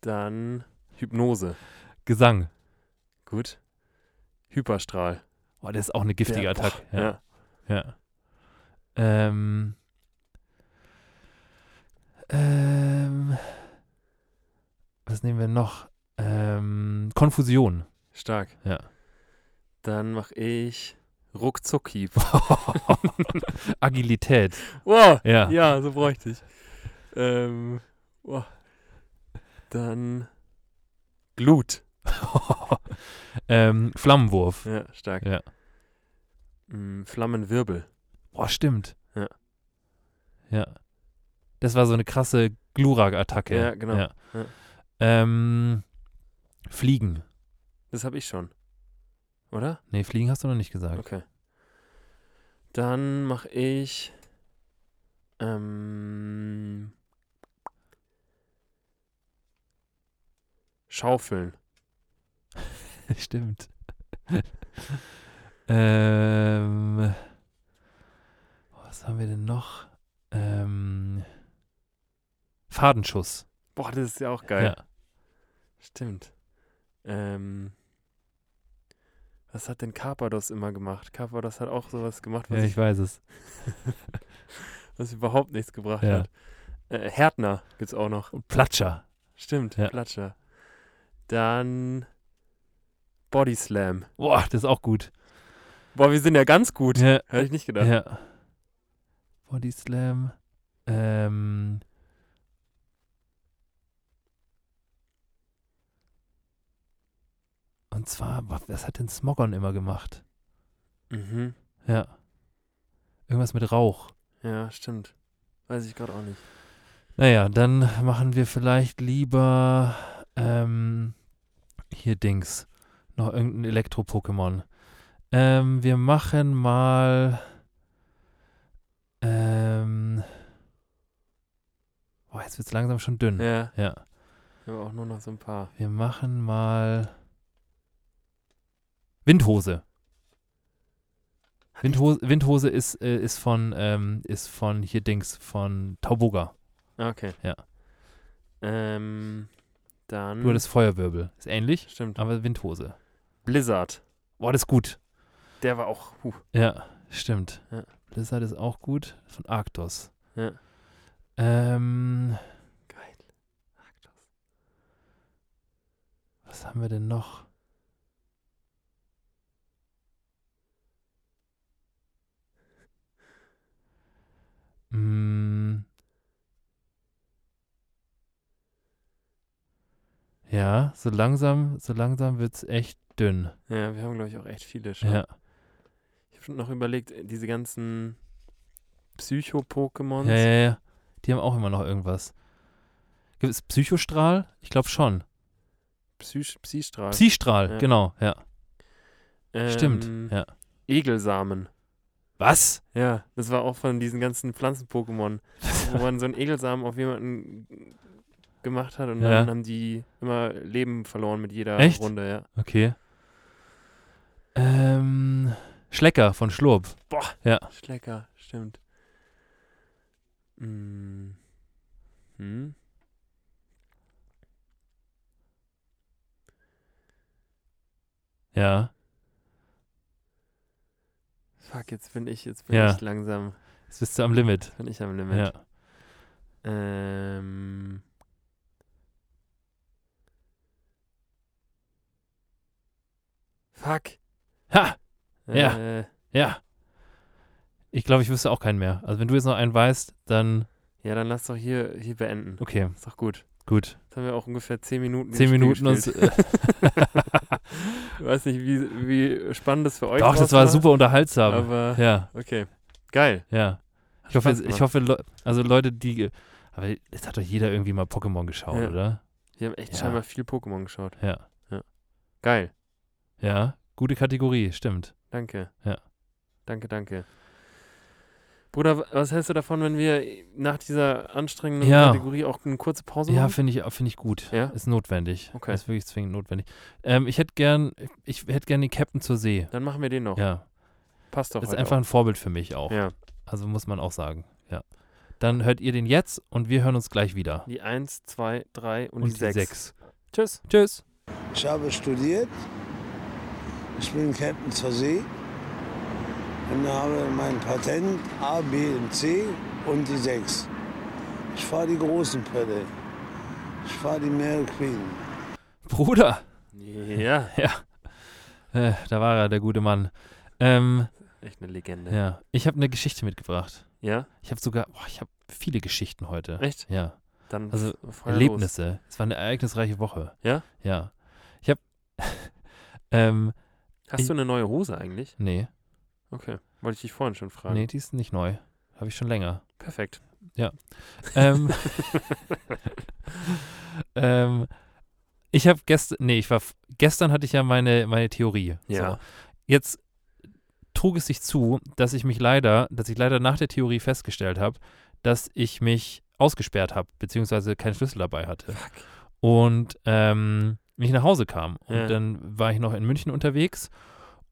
S3: dann Hypnose.
S2: Gesang.
S3: Gut. Hyperstrahl.
S2: Boah, das ist auch eine giftige Attacke. ja.
S3: ja.
S2: Ähm. Ähm. Was nehmen wir noch? Ähm, Konfusion.
S3: Stark.
S2: Ja.
S3: Dann mache ich Ruckzuckhieb. [LAUGHS]
S2: Agilität.
S3: wow.
S2: Ja.
S3: Ja, so bräuchte ich. Ähm, wow. Dann Glut. [LAUGHS]
S2: ähm, Flammenwurf.
S3: Ja, stark.
S2: Ja.
S3: Mm, Flammenwirbel.
S2: Boah, stimmt.
S3: Ja.
S2: Ja. Das war so eine krasse Glurak-Attacke.
S3: Ja, genau.
S2: Ja.
S3: Ja.
S2: Ähm, Fliegen.
S3: Das habe ich schon. Oder?
S2: Nee, Fliegen hast du noch nicht gesagt.
S3: Okay. Dann mache ich. Ähm, Schaufeln. [LAUGHS]
S2: Stimmt. [LAUGHS] ähm, was haben wir denn noch? Ähm, Fadenschuss.
S3: Boah, das ist ja auch geil.
S2: Ja.
S3: Stimmt. Ähm, was hat denn Carpados immer gemacht? Carpados hat auch sowas gemacht, was,
S2: ja,
S3: ich,
S2: ich weiß es. [LAUGHS]
S3: was überhaupt nichts gebracht
S2: Ja.
S3: hat. Äh, Härtner gibt's auch noch.
S2: Und Platscher.
S3: Stimmt,
S2: Ja.
S3: Platscher. Dann Body Slam.
S2: Boah, das ist auch gut.
S3: Boah, wir sind ja ganz gut.
S2: Ja.
S3: Hätte ich nicht gedacht.
S2: ja. Body Slam. Ähm, und zwar, wa- was hat denn Smogon immer gemacht?
S3: Mhm.
S2: Ja. Irgendwas mit Rauch.
S3: Ja, stimmt. Weiß ich gerade auch nicht.
S2: Naja, dann machen wir vielleicht lieber ähm, hier Dings. Noch irgendein Elektro-Pokémon. Ähm, wir machen mal. Ähm, boah, jetzt wird es langsam schon dünn.
S3: Ja,
S2: Ja.
S3: aber auch nur noch so ein paar.
S2: Wir machen mal. Windhose. Windhose, Windhose ist, äh, ist von ähm, ist von hier Dings, von Tauboga.
S3: Ah, Okay.
S2: Ja.
S3: Ähm, dann.
S2: Du hattest Feuerwirbel. Ist ähnlich,
S3: Stimmt.
S2: aber Windhose.
S3: Blizzard.
S2: Boah, das ist gut.
S3: Der war auch. Huh.
S2: Ja, stimmt.
S3: Ja.
S2: Blizzard ist auch gut. Von Arctos.
S3: Ja.
S2: Ähm,
S3: Geil.
S2: was haben wir denn noch? Mm. Ja, so langsam, so langsam wird es echt dünn.
S3: Ja, wir haben, glaube ich, auch echt viele schon.
S2: Ja.
S3: Ich habe schon noch überlegt, diese ganzen Psycho-Pokémons.
S2: Ja, ja, ja. Die haben auch immer noch irgendwas. Gibt es Psychostrahl? Ich glaube schon.
S3: Psy Psystrahl.
S2: Psystrahl,
S3: Ja.
S2: genau, ja.
S3: Ähm,
S2: Stimmt, ja.
S3: Egelsamen.
S2: Was?
S3: Ja, das war auch von diesen ganzen Pflanzen-Pokémon, wo man so einen Egelsamen auf jemanden gemacht hat und
S2: Ja.
S3: dann haben die immer Leben verloren mit jeder
S2: Echt?
S3: Runde, ja.
S2: Okay. Ähm, Schlecker von Schlurp.
S3: Boah.
S2: Ja.
S3: Schlecker, stimmt. Mm. Hm.
S2: Ja.
S3: Fuck, jetzt bin ich, jetzt bin
S2: Ja.
S3: ich langsam,
S2: Jetzt bist du am Limit.
S3: bin ich am Limit.
S2: Ja.
S3: Ähm. Fuck.
S2: Ha! Ja.
S3: Äh,
S2: Ja. Ich glaube, ich wüsste auch keinen mehr. Also wenn du jetzt noch einen weißt, dann
S3: ja, dann lass doch hier, hier beenden.
S2: okay,
S3: Ist doch gut.
S2: gut.
S3: Jetzt haben wir auch ungefähr 10 Minuten.
S2: Zehn Minuten uns. [LAUGHS] [LAUGHS]
S3: Ich weiß nicht, wie, wie spannend das für euch
S2: doch, das war super unterhaltsam.
S3: Aber
S2: ja,
S3: okay. Geil.
S2: ja. Ich hoffe, ich hoffe, also Leute, die. Aber jetzt hat doch jeder irgendwie mal Pokémon geschaut,
S3: Ja.
S2: oder?
S3: Wir haben echt
S2: Ja.
S3: scheinbar viel Pokémon geschaut.
S2: Ja.
S3: Geil.
S2: Ja, gute Kategorie, stimmt.
S3: Danke.
S2: Ja.
S3: Danke, danke. Bruder, was hältst du davon, wenn wir nach dieser anstrengenden
S2: Ja.
S3: Kategorie auch eine kurze Pause
S2: Ja,
S3: machen?
S2: finde ich, finde ich gut.
S3: Ja?
S2: Ist notwendig.
S3: Okay.
S2: Ist wirklich zwingend notwendig. Ähm, ich hätte gern, ich hätte gern den Captain zur See.
S3: Dann machen wir den noch.
S2: Ja.
S3: Passt doch
S2: Ist einfach ein Vorbild für mich auch.
S3: auch. Ja.
S2: Also muss man auch sagen. Ja. Dann hört ihr den jetzt und wir hören uns gleich wieder.
S3: Die 1, 2, 3 und,
S2: Und
S3: die 6.
S2: sechs.
S3: Tschüss.
S2: Tschüss.
S4: Ich habe studiert. Ich bin Captain zur See und habe mein Patent A, B und C und die 6. Ich fahre die großen Pferde. Ich fahre die Mary Queen.
S2: Bruder. [LAUGHS]
S3: Ja,
S2: Äh, da war er, der gute Mann. Ähm,
S3: echt eine Legende.
S2: ja. Ich habe eine Geschichte mitgebracht.
S3: Ja?
S2: Ich habe sogar, boah, ich habe viele Geschichten heute.
S3: Echt?
S2: Ja.
S3: Dann
S2: Also, Erlebnisse. Es war eine ereignisreiche Woche.
S3: Ja?
S2: Ja. Ich habe, [LAUGHS] ähm,
S3: Los. Hast du eine neue Hose eigentlich?
S2: nee,
S3: Okay. Wollte ich dich vorhin schon fragen.
S2: nee, die ist nicht neu. Habe ich schon länger.
S3: Perfekt.
S2: Ähm, [LAUGHS] ähm, Ich habe gestern, nee, ich war, gestern hatte ich ja meine, meine Theorie.
S3: Ja.
S2: So. Jetzt trug es sich zu, dass ich mich leider, dass ich leider nach der Theorie festgestellt habe, dass ich mich ausgesperrt habe, beziehungsweise keinen Schlüssel dabei hatte. Und ähm, nicht nach Hause kam. Und
S3: Ja.
S2: dann war ich noch in München unterwegs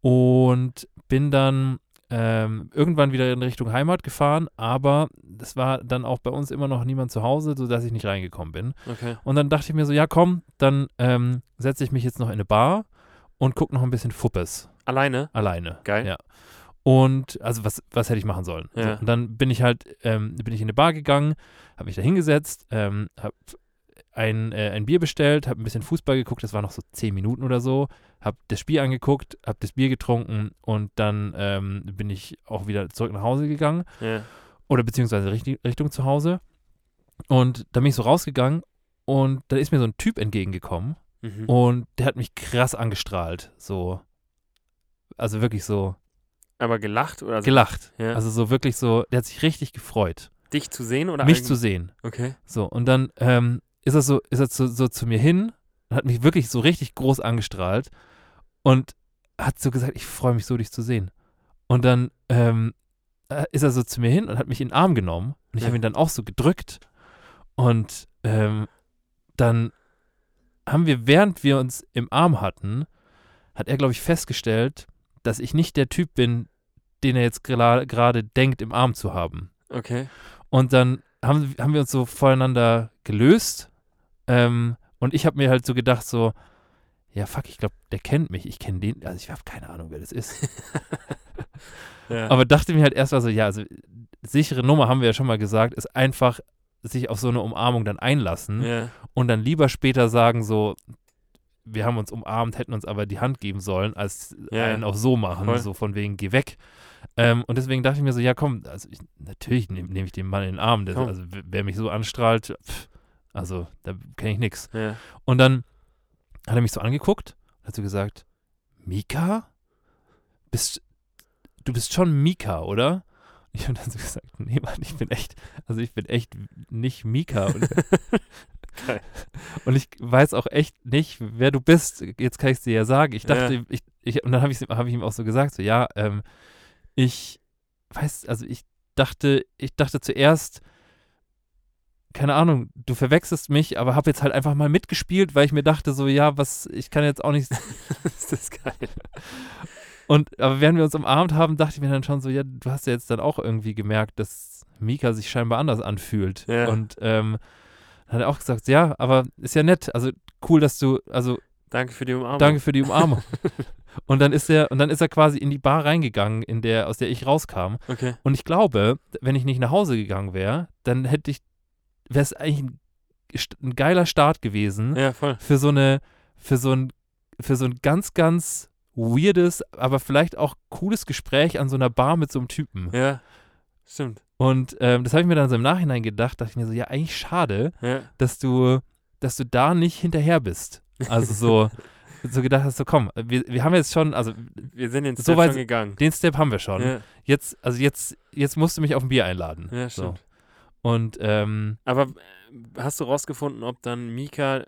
S2: und bin dann ähm, irgendwann wieder in Richtung Heimat gefahren, aber es war dann auch bei uns immer noch niemand zu Hause, sodass ich nicht reingekommen bin.
S3: Okay.
S2: Und dann dachte ich mir so, ja komm, dann ähm, setze ich mich jetzt noch in eine Bar und gucke noch ein bisschen Fuppes
S3: Alleine?
S2: alleine.
S3: Geil.
S2: Ja. Und also was, was hätte ich machen sollen?
S3: Ja.
S2: So, und dann bin ich halt, ähm, bin ich in eine Bar gegangen, habe mich da hingesetzt, ähm, habe ein, äh, ein Bier bestellt, habe ein bisschen Fußball geguckt, das war noch so zehn Minuten oder so, habe das Spiel angeguckt, habe das Bier getrunken und dann ähm, bin ich auch wieder zurück nach Hause gegangen
S3: Ja.
S2: oder beziehungsweise Richtung, Richtung zu Hause. Und dann bin ich so rausgegangen und da ist mir so ein Typ entgegengekommen
S3: Mhm.
S2: und der hat mich krass angestrahlt. So. Also wirklich so
S3: Aber gelacht oder also
S2: gelacht.
S3: Ja.
S2: Also so wirklich so, der hat sich richtig gefreut,
S3: dich zu sehen oder
S2: mich zu sehen.
S3: Okay.
S2: So, und dann ähm, ist er so, ist er zu, so zu mir hin und hat mich wirklich so richtig groß angestrahlt und hat so gesagt, ich freue mich so, dich zu sehen. Und dann ähm, äh, ist er so zu mir hin und hat mich in den Arm genommen und ich
S3: Ja.
S2: habe ihn dann auch so gedrückt und ähm, dann haben wir, während wir uns im Arm hatten, hat er, glaube ich, festgestellt, dass ich nicht der Typ bin, den er jetzt gerade denkt, im Arm zu haben.
S3: Okay.
S2: Und dann haben, haben wir uns so voneinander gelöst. Ähm, und ich habe mir halt so gedacht, so, ja, fuck, ich glaube, der kennt mich. Ich kenne den. Also ich habe keine Ahnung, wer das ist. [LAUGHS]
S3: Ja.
S2: Aber dachte mir halt erst mal so, ja, also sichere Nummer haben wir ja schon mal gesagt, ist einfach sich auf so eine Umarmung dann einlassen
S3: ja.
S2: und dann lieber später sagen, so, wir haben uns umarmt, hätten uns aber die Hand geben sollen, als
S3: Ja,
S2: einen auch so machen,
S3: Voll.
S2: so von wegen, geh weg. Ähm, und deswegen dachte ich mir so, ja komm, also ich, natürlich nehme nehm ich den Mann in den Arm.
S3: Komm.
S2: also wer mich so anstrahlt, pff, also da kenne ich nichts.
S3: Ja.
S2: Und dann hat er mich so angeguckt und hat so gesagt, Mika? Bist, du bist schon Mika, oder? Und ich habe dann so gesagt, nee, Mann, ich bin echt, also ich bin echt nicht Mika. Und, [LAUGHS] und ich weiß auch echt nicht, wer du bist. Jetzt kann ich es dir ja sagen. Ich dachte,
S3: Ja.
S2: ich, ich, und dann habe ich, hab ich ihm auch so gesagt, so, ja, ähm, ich weiß, also ich dachte, ich dachte zuerst, keine Ahnung, du verwechselst mich, aber habe jetzt halt einfach mal mitgespielt, weil ich mir dachte, so, ja, was, ich kann jetzt auch nicht. [LAUGHS]
S3: ist das geil.
S2: Und, aber während wir uns umarmt haben, dachte ich mir dann schon so, ja, du hast ja jetzt dann auch irgendwie gemerkt, dass Mika sich scheinbar anders anfühlt.
S3: Ja.
S2: Und ähm, dann hat er auch gesagt, ja, aber ist ja nett, also cool, dass du, also
S3: Danke für die Umarmung.
S2: danke für die Umarmung. [LAUGHS] und dann ist er, und dann ist er quasi in die Bar reingegangen, in der, aus der ich rauskam.
S3: Okay.
S2: Und ich glaube, wenn ich nicht nach Hause gegangen wäre, dann hätte ich, wäre es eigentlich ein, ein geiler Start gewesen
S3: Ja,
S2: für so eine, für so ein, für so ein ganz, ganz weirdes, aber vielleicht auch cooles Gespräch an so einer Bar mit so einem Typen.
S3: Ja. Stimmt.
S2: Und ähm, das habe ich mir dann so im Nachhinein gedacht, dachte ich mir so, ja, eigentlich schade,
S3: Ja.
S2: dass du, dass du da nicht hinterher bist. Also so, [LAUGHS] so gedacht hast, so komm, wir, wir haben jetzt schon, also
S3: Wir sind den
S2: So
S3: Step
S2: weit-
S3: schon gegangen.
S2: den Step haben wir schon.
S3: Ja,
S2: Jetzt, also jetzt, jetzt musst du mich auf ein Bier einladen.
S3: ja
S2: so. Und ähm,
S3: Aber äh, hast du rausgefunden, ob dann Mika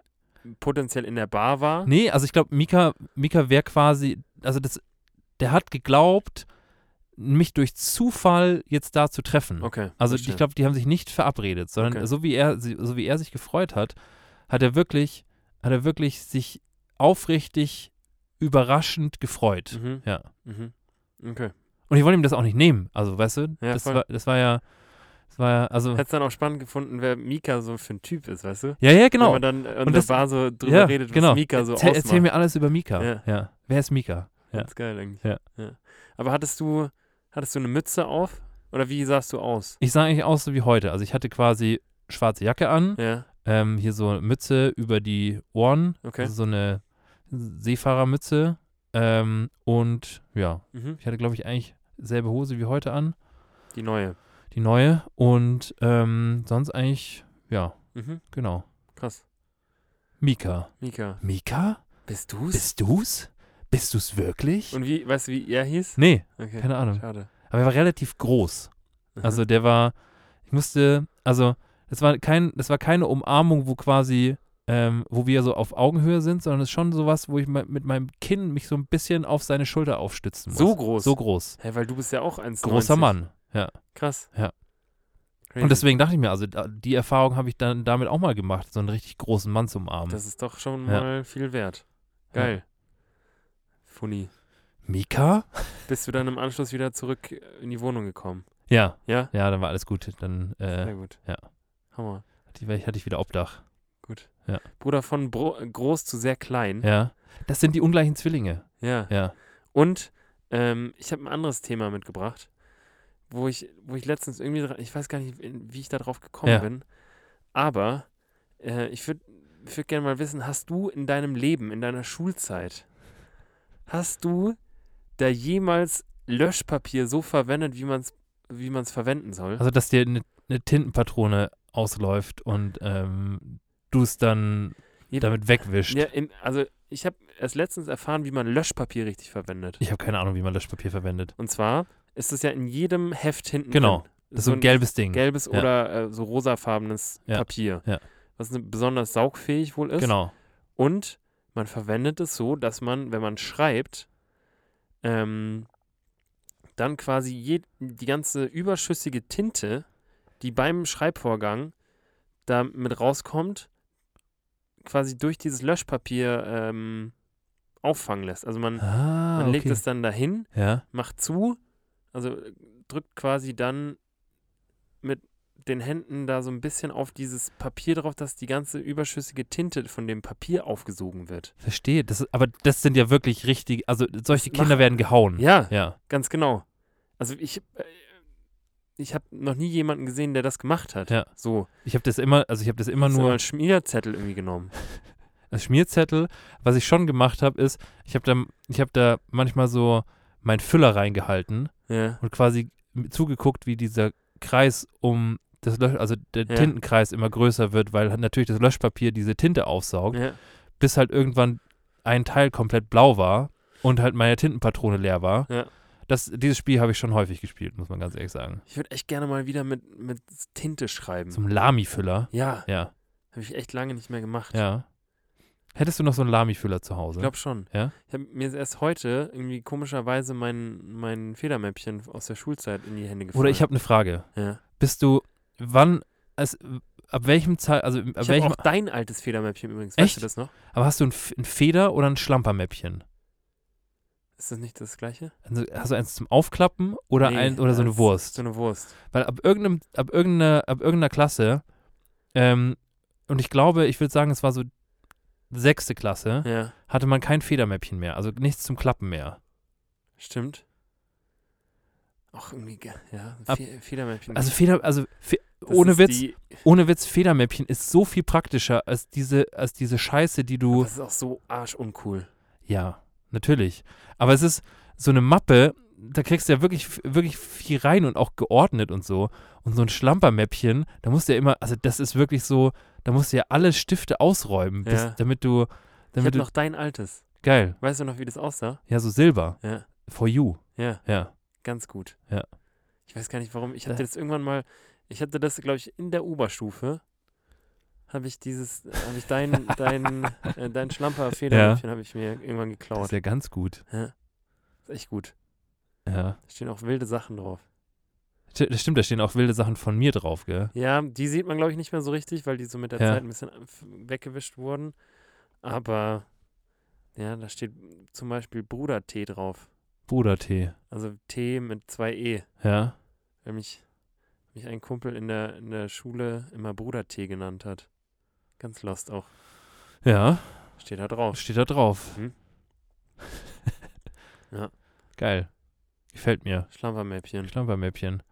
S3: potenziell in der Bar war?
S2: nee, also ich glaube, Mika, Mika wäre quasi, also das, der hat geglaubt, mich durch Zufall jetzt da zu treffen.
S3: Okay.
S2: Also
S3: verstehe.
S2: ich glaube, die haben sich nicht verabredet, sondern
S3: Okay.
S2: so wie er, so wie er sich gefreut hat, hat er wirklich, hat er wirklich sich aufrichtig überraschend gefreut.
S3: Mhm.
S2: Ja.
S3: Mhm. Okay.
S2: Und ich wollte ihm das auch nicht nehmen. Also, weißt du,
S3: Ja,
S2: das
S3: voll.
S2: war, das war ja, das war ja, also.
S3: Hättest dann auch spannend gefunden, wer Mika so für ein Typ ist, weißt du?
S2: Ja, ja,
S3: Wenn
S2: genau.
S3: man dann in
S2: Und
S3: der Bar so drüber
S2: ja,
S3: redet, was
S2: genau.
S3: Mika so
S2: erzähl,
S3: ausmacht.
S2: erzähl mir alles über Mika.
S3: Ja.
S2: Ja. Wer ist Mika? Ja.
S3: Ganz geil eigentlich.
S2: Ja.
S3: Aber hattest du, hattest du eine Mütze auf? Oder wie sahst du aus?
S2: Ich sah eigentlich aus so wie heute. Also ich hatte quasi schwarze Jacke an,
S3: Ja,
S2: ähm, hier so Mütze über die Ohren,
S3: okay.
S2: also so eine Seefahrermütze. Ähm, und ja,
S3: Mhm.
S2: ich hatte, glaube ich, eigentlich selbe Hose wie heute an,
S3: Die neue.
S2: Die neue. Und ähm, sonst eigentlich, ja,
S3: Mhm.
S2: genau.
S3: Krass.
S2: Mika.
S3: Mika.
S2: Mika?
S3: Bist du's?
S2: Bist du's? Bist du's wirklich?
S3: Und wie, weißt du, wie er hieß?
S2: nee,
S3: Okay.
S2: keine Ahnung.
S3: Schade.
S2: Aber er war relativ groß.
S3: Mhm.
S2: Also der war, ich musste, also es war kein, das war keine Umarmung, wo quasi ähm, wo wir so auf Augenhöhe sind, sondern es ist schon sowas, wo ich mit meinem Kinn mich so ein bisschen auf seine Schulter aufstützen muss.
S3: So groß?
S2: So groß.
S3: Hä, weil du bist ja auch 1,90.
S2: Großer Mann. Ja.
S3: Krass.
S2: Ja.
S3: Crazy.
S2: Und deswegen dachte ich mir, also die Erfahrung habe ich dann damit auch mal gemacht, so einen richtig großen Mann zu umarmen.
S3: Das ist doch schon
S2: Ja.
S3: mal viel wert. Geil. Funny.
S2: Mika?
S3: Bist du dann im Anschluss wieder zurück in die Wohnung gekommen?
S2: Ja.
S3: Ja?
S2: Ja, dann war alles gut. Dann
S3: Sehr
S2: äh,
S3: gut.
S2: ja.
S3: Hammer.
S2: hatte, ich, hatte ich wieder Obdach.
S3: Gut.
S2: Ja.
S3: Bruder, von Bro groß zu sehr klein.
S2: Ja. Das sind die ungleichen Zwillinge.
S3: Ja.
S2: Ja.
S3: Und ähm, ich habe ein anderes Thema mitgebracht, wo ich, wo ich letztens irgendwie, ich weiß gar nicht, wie ich da drauf gekommen
S2: Ja.
S3: bin, aber äh, ich würde würd gerne mal wissen, hast du in deinem Leben, in deiner Schulzeit, hast du da jemals Löschpapier so verwendet, wie man es wie man's verwenden soll?
S2: Also, dass dir eine ne Tintenpatrone ausläuft und ähm, du es dann
S3: Ja,
S2: damit wegwischt.
S3: ja, in, also ich habe erst letztens erfahren, wie man Löschpapier richtig verwendet.
S2: Ich habe keine Ahnung, wie man Löschpapier verwendet.
S3: Und zwar ist es ja in jedem Heft hinten
S2: Genau.
S3: drin.
S2: Das ist so ein gelbes Ding.
S3: gelbes
S2: Ja.
S3: oder äh, so rosafarbenes
S2: Ja,
S3: Papier.
S2: ja.
S3: Was ne, besonders saugfähig wohl ist.
S2: Genau.
S3: Und man verwendet es so, dass man, wenn man schreibt, ähm, dann quasi je, die ganze überschüssige Tinte, die beim Schreibvorgang da mit rauskommt, quasi durch dieses Löschpapier ähm, auffangen lässt. Also man,
S2: Ah,
S3: man legt
S2: okay.
S3: es dann dahin
S2: Ja.
S3: macht zu, also äh, drückt quasi dann mit den Händen da so ein bisschen auf dieses Papier drauf, dass die ganze überschüssige Tinte von dem Papier aufgesogen wird.
S2: Verstehe. Das aber das sind ja wirklich richtig, also solche
S3: Das
S2: Kinder
S3: macht-
S2: werden gehauen.
S3: Ja,
S2: Ja.
S3: ganz genau. Also ich, äh, ich habe noch nie jemanden gesehen, der das gemacht hat.
S2: Ja.
S3: So,
S2: Ich habe das immer, also ich habe das immer
S3: mal
S2: nur
S3: einen Schmierzettel irgendwie genommen. [LAUGHS]
S2: als Schmierzettel. Was ich schon gemacht habe, ist, ich habe da, ich habe da manchmal so meinen Füller reingehalten
S3: Ja,
S2: und quasi zugeguckt, wie dieser Kreis um das Lösch, also der
S3: Ja.
S2: Tintenkreis immer größer wird, weil halt natürlich das Löschpapier diese Tinte aufsaugt,
S3: ja.
S2: bis halt irgendwann ein Teil komplett blau war und halt meine Tintenpatrone leer war.
S3: Ja.
S2: Das, dieses Spiel habe ich schon häufig gespielt, muss man ganz ehrlich sagen.
S3: Ich würde echt gerne mal wieder mit, mit Tinte schreiben.
S2: Zum Lami-Füller.
S3: ja,
S2: Ja,
S3: habe ich echt lange nicht mehr gemacht.
S2: ja. Hättest du noch so einen Lami-Füller zu Hause?
S3: Ich glaube schon.
S2: Ja?
S3: Ich habe mir erst heute irgendwie komischerweise mein, mein Federmäppchen aus der Schulzeit in die Hände gefallen.
S2: Oder ich habe eine Frage.
S3: Ja.
S2: Bist du, wann, es, ab welchem Zeit, also ab
S3: Ich
S2: welchem,
S3: auch dein altes Federmäppchen übrigens.
S2: Echt?
S3: Weißt du das noch?
S2: aber hast du ein, ein Feder oder ein Schlampermäppchen?
S3: Ist das nicht das gleiche?
S2: Also hast du eins zum Aufklappen oder,
S3: Nee,
S2: ein, oder so eine Wurst?
S3: So eine Wurst.
S2: Weil ab, irgendeinem, ab, irgendeiner, ab irgendeiner Klasse, ähm, und ich glaube, ich würde sagen, es war so sechste Klasse,
S3: Ja,
S2: hatte man kein Federmäppchen mehr, also nichts zum Klappen mehr.
S3: stimmt. Auch irgendwie, ge- ja,
S2: Ab-
S3: Fe Federmäppchen.
S2: Also Feder, also Fe
S3: Das
S2: ohne Witz, ohne Witz, Federmäppchen ist so viel praktischer als diese, als diese Scheiße, die du.
S3: das ist auch so arschuncool.
S2: Ja, natürlich. Aber es ist so eine Mappe, da kriegst du ja wirklich, wirklich viel rein und auch geordnet und so. Und so ein Schlampermäppchen, da musst du ja immer, also das ist wirklich so, da musst du ja alle Stifte ausräumen, bis,
S3: Ja.
S2: damit du,
S3: Ich
S2: damit
S3: habe
S2: du,
S3: noch dein altes.
S2: geil.
S3: Weißt du noch, wie das aussah?
S2: Ja, so Silber.
S3: Ja,
S2: For you.
S3: ja,
S2: Ja.
S3: ganz gut.
S2: Ja.
S3: Ich weiß gar nicht, warum. Ich hatte das irgendwann mal, ich hatte das, glaube ich, in der Oberstufe, habe ich dieses, habe ich dein, [LAUGHS] dein, äh, dein Schlamper-Federmäppchen habe ich mir irgendwann
S2: Das
S3: geklaut.
S2: ist ja ganz gut.
S3: Ja. Ist echt gut.
S2: Ja.
S3: Da stehen auch wilde Sachen drauf.
S2: Stimmt, da stehen auch wilde Sachen von mir drauf, gell?
S3: Ja, die sieht man, glaube ich, nicht mehr so richtig, weil die so mit der
S2: Ja.
S3: Zeit ein bisschen weggewischt wurden. Aber ja, da steht zum Beispiel Brudertee drauf.
S2: Brudertee.
S3: Also Tee mit zwei E.
S2: Ja.
S3: Weil mich, mich ein Kumpel in der, in der Schule immer Brudertee genannt hat. Ganz lost auch.
S2: Ja,
S3: Steht da drauf.
S2: steht da drauf.
S3: Mhm. [LAUGHS] Ja.
S2: Geil. Gefällt mir.
S3: Schlampermäppchen.
S2: Schlampermäppchen.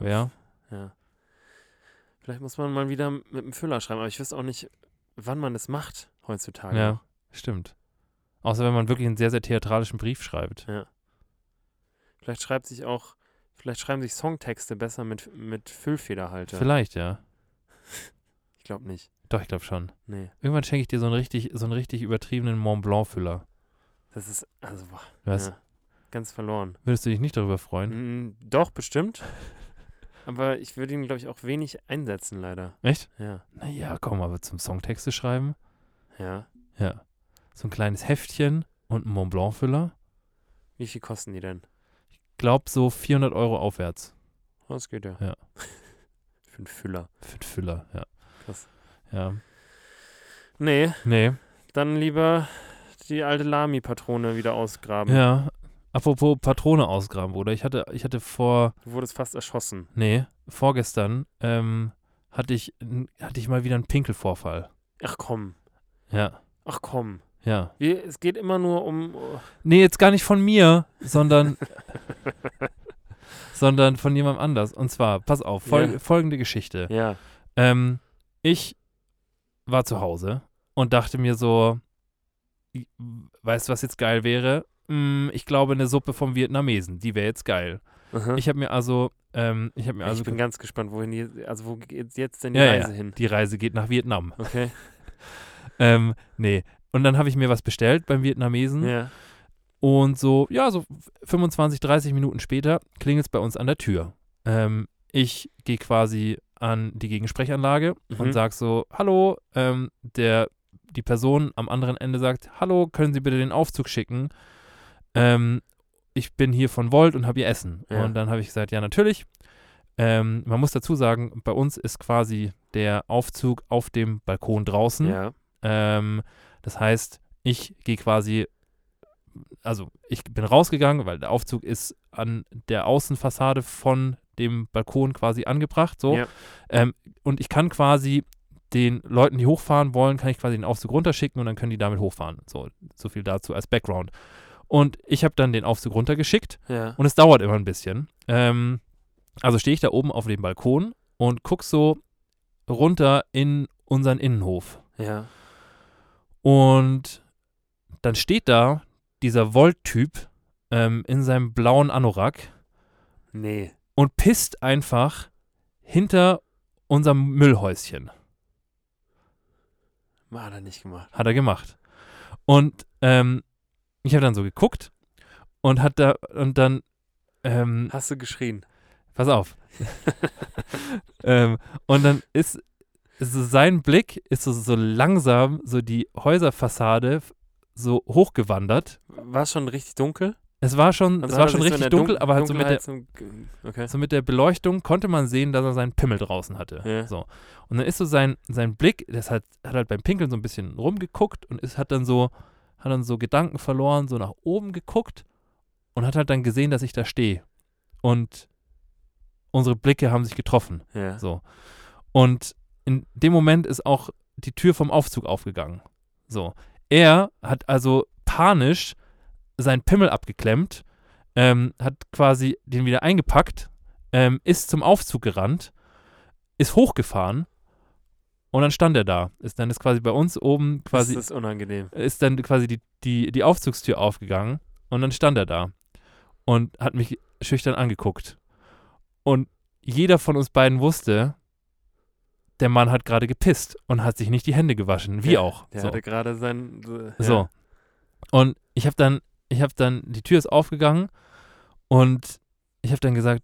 S2: Ja.
S3: Ja. Vielleicht muss man mal wieder mit dem Füller schreiben, aber ich weiß auch nicht, wann man das macht heutzutage.
S2: Ja, stimmt. Außer wenn man wirklich einen sehr, sehr theatralischen Brief schreibt.
S3: Vielleicht schreibt sich auch, vielleicht schreiben sich Songtexte besser mit, mit Füllfederhalter.
S2: Vielleicht, ja. [LAUGHS]
S3: Ich glaube nicht.
S2: Doch, ich glaube schon.
S3: Nee.
S2: Irgendwann schenke ich dir so einen richtig, so einen richtig übertriebenen Mont Blanc-Füller.
S3: Das ist, also, boah,
S2: Was?
S3: ja, ganz verloren.
S2: Würdest du dich nicht darüber freuen?
S3: Mm, doch, bestimmt. [LAUGHS] Aber ich würde ihn, glaube ich, auch wenig einsetzen, leider.
S2: Echt?
S3: Ja.
S2: Naja, komm, aber zum Songtexte schreiben.
S3: Ja.
S2: Ja. So ein kleines Heftchen und ein Mont Blanc-Füller.
S3: Wie viel kosten die denn?
S2: Glaub so 400 Euro aufwärts.
S3: Oh, das geht ja.
S2: Ja. [LAUGHS]
S3: Für einen Füller.
S2: Für den Füller, ja.
S3: Krass.
S2: Ja.
S3: Nee,
S2: Nee.
S3: dann lieber die alte Lami-Patrone wieder ausgraben.
S2: Ja. Apropos Patrone ausgraben, Bruder. Ich hatte, ich hatte vor,
S3: Du wurdest fast erschossen.
S2: nee, vorgestern, ähm, hatte ich, hatte ich mal wieder einen Pinkelvorfall.
S3: Ach komm.
S2: Ja.
S3: Ach komm.
S2: Ja.
S3: Wie, es geht immer nur um. oh,
S2: Nee, jetzt gar nicht von mir, sondern, [LAUGHS] sondern von jemandem anders. Und zwar, pass auf, fol
S3: Ja.
S2: folgende Geschichte.
S3: Ja.
S2: Ähm, ich war zu Hause und dachte mir so, weißt du, was jetzt geil wäre? Hm, ich glaube, eine Suppe vom Vietnamesen, die wäre jetzt geil.
S3: Aha.
S2: Ich habe mir also, ähm, ich habe mir also,
S3: ich bin ganz gespannt, wohin die, also wo geht jetzt denn die
S2: Ja, ja.
S3: Reise hin?
S2: die Reise geht nach Vietnam.
S3: Okay. [LAUGHS]
S2: Ähm, nee. Und dann habe ich mir was bestellt beim Vietnamesen
S3: Ja.
S2: und so, ja, so 25, 30 Minuten später klingelt es bei uns an der Tür. Ähm, ich gehe quasi an die Gegensprechanlage
S3: Mhm.
S2: und sage so, hallo, ähm, der, die Person am anderen Ende sagt, hallo, können Sie bitte den Aufzug schicken? Ähm, ich bin hier von Volt und habe Ihr Essen.
S3: Ja.
S2: Und dann habe ich gesagt, ja, natürlich. Ähm, man muss dazu sagen, bei uns ist quasi der Aufzug auf dem Balkon draußen.
S3: Ja.
S2: Ähm, das heißt, ich gehe quasi, also ich bin rausgegangen, weil der Aufzug ist an der Außenfassade von dem Balkon quasi angebracht. So.
S3: Ja.
S2: Ähm, und ich kann quasi den Leuten, die hochfahren wollen, kann ich quasi den Aufzug runterschicken und dann können die damit hochfahren. So, so viel dazu als Background. Und ich habe dann den Aufzug runtergeschickt
S3: Ja.
S2: und es dauert immer ein bisschen. Ähm, also stehe ich da oben auf dem Balkon und gucke so runter in unseren Innenhof.
S3: Ja.
S2: Und dann steht da dieser Volt-Typ ähm, in seinem blauen Anorak
S3: Nee.
S2: und pisst einfach hinter unserem Müllhäuschen.
S3: Hat er nicht gemacht.
S2: Hat er gemacht. Und ähm, ich habe dann so geguckt und hat da und dann ähm,
S3: Hast du geschrien?
S2: pass auf. [LAUGHS] ähm, und dann ist, ist so sein Blick ist so, so langsam so die Häuserfassade so hochgewandert.
S3: War es schon richtig dunkel?
S2: Es war schon,
S3: Also
S2: es war schon
S3: so
S2: richtig
S3: der
S2: dunkel,
S3: Dun-
S2: aber halt so mit, der,
S3: so- Okay.
S2: so mit der Beleuchtung konnte man sehen, dass er seinen Pimmel draußen hatte.
S3: Ja.
S2: So. Und dann ist so sein, sein Blick, das hat, hat halt beim Pinkeln so ein bisschen rumgeguckt und ist, hat dann so, hat dann so Gedanken verloren, so nach oben geguckt und hat halt dann gesehen, dass ich da stehe. Und unsere Blicke haben sich getroffen.
S3: Ja.
S2: So. Und in dem Moment ist auch die Tür vom Aufzug aufgegangen. So. Er hat also panisch seinen Pimmel abgeklemmt, ähm, hat quasi den wieder eingepackt, ähm, ist zum Aufzug gerannt, ist hochgefahren und dann stand er da. Ist dann ist quasi bei uns oben quasi
S3: Das ist unangenehm.
S2: ist dann quasi die, die, die Aufzugstür aufgegangen und dann stand er da und hat mich schüchtern angeguckt. Und jeder von uns beiden wusste, der Mann hat gerade gepisst und hat sich nicht die Hände gewaschen, wie
S3: Der-
S2: auch.
S3: Der
S2: so.
S3: hatte gerade sein. So. ja.
S2: so. Und ich habe dann, ich habe dann, die Tür ist aufgegangen und ich habe dann gesagt,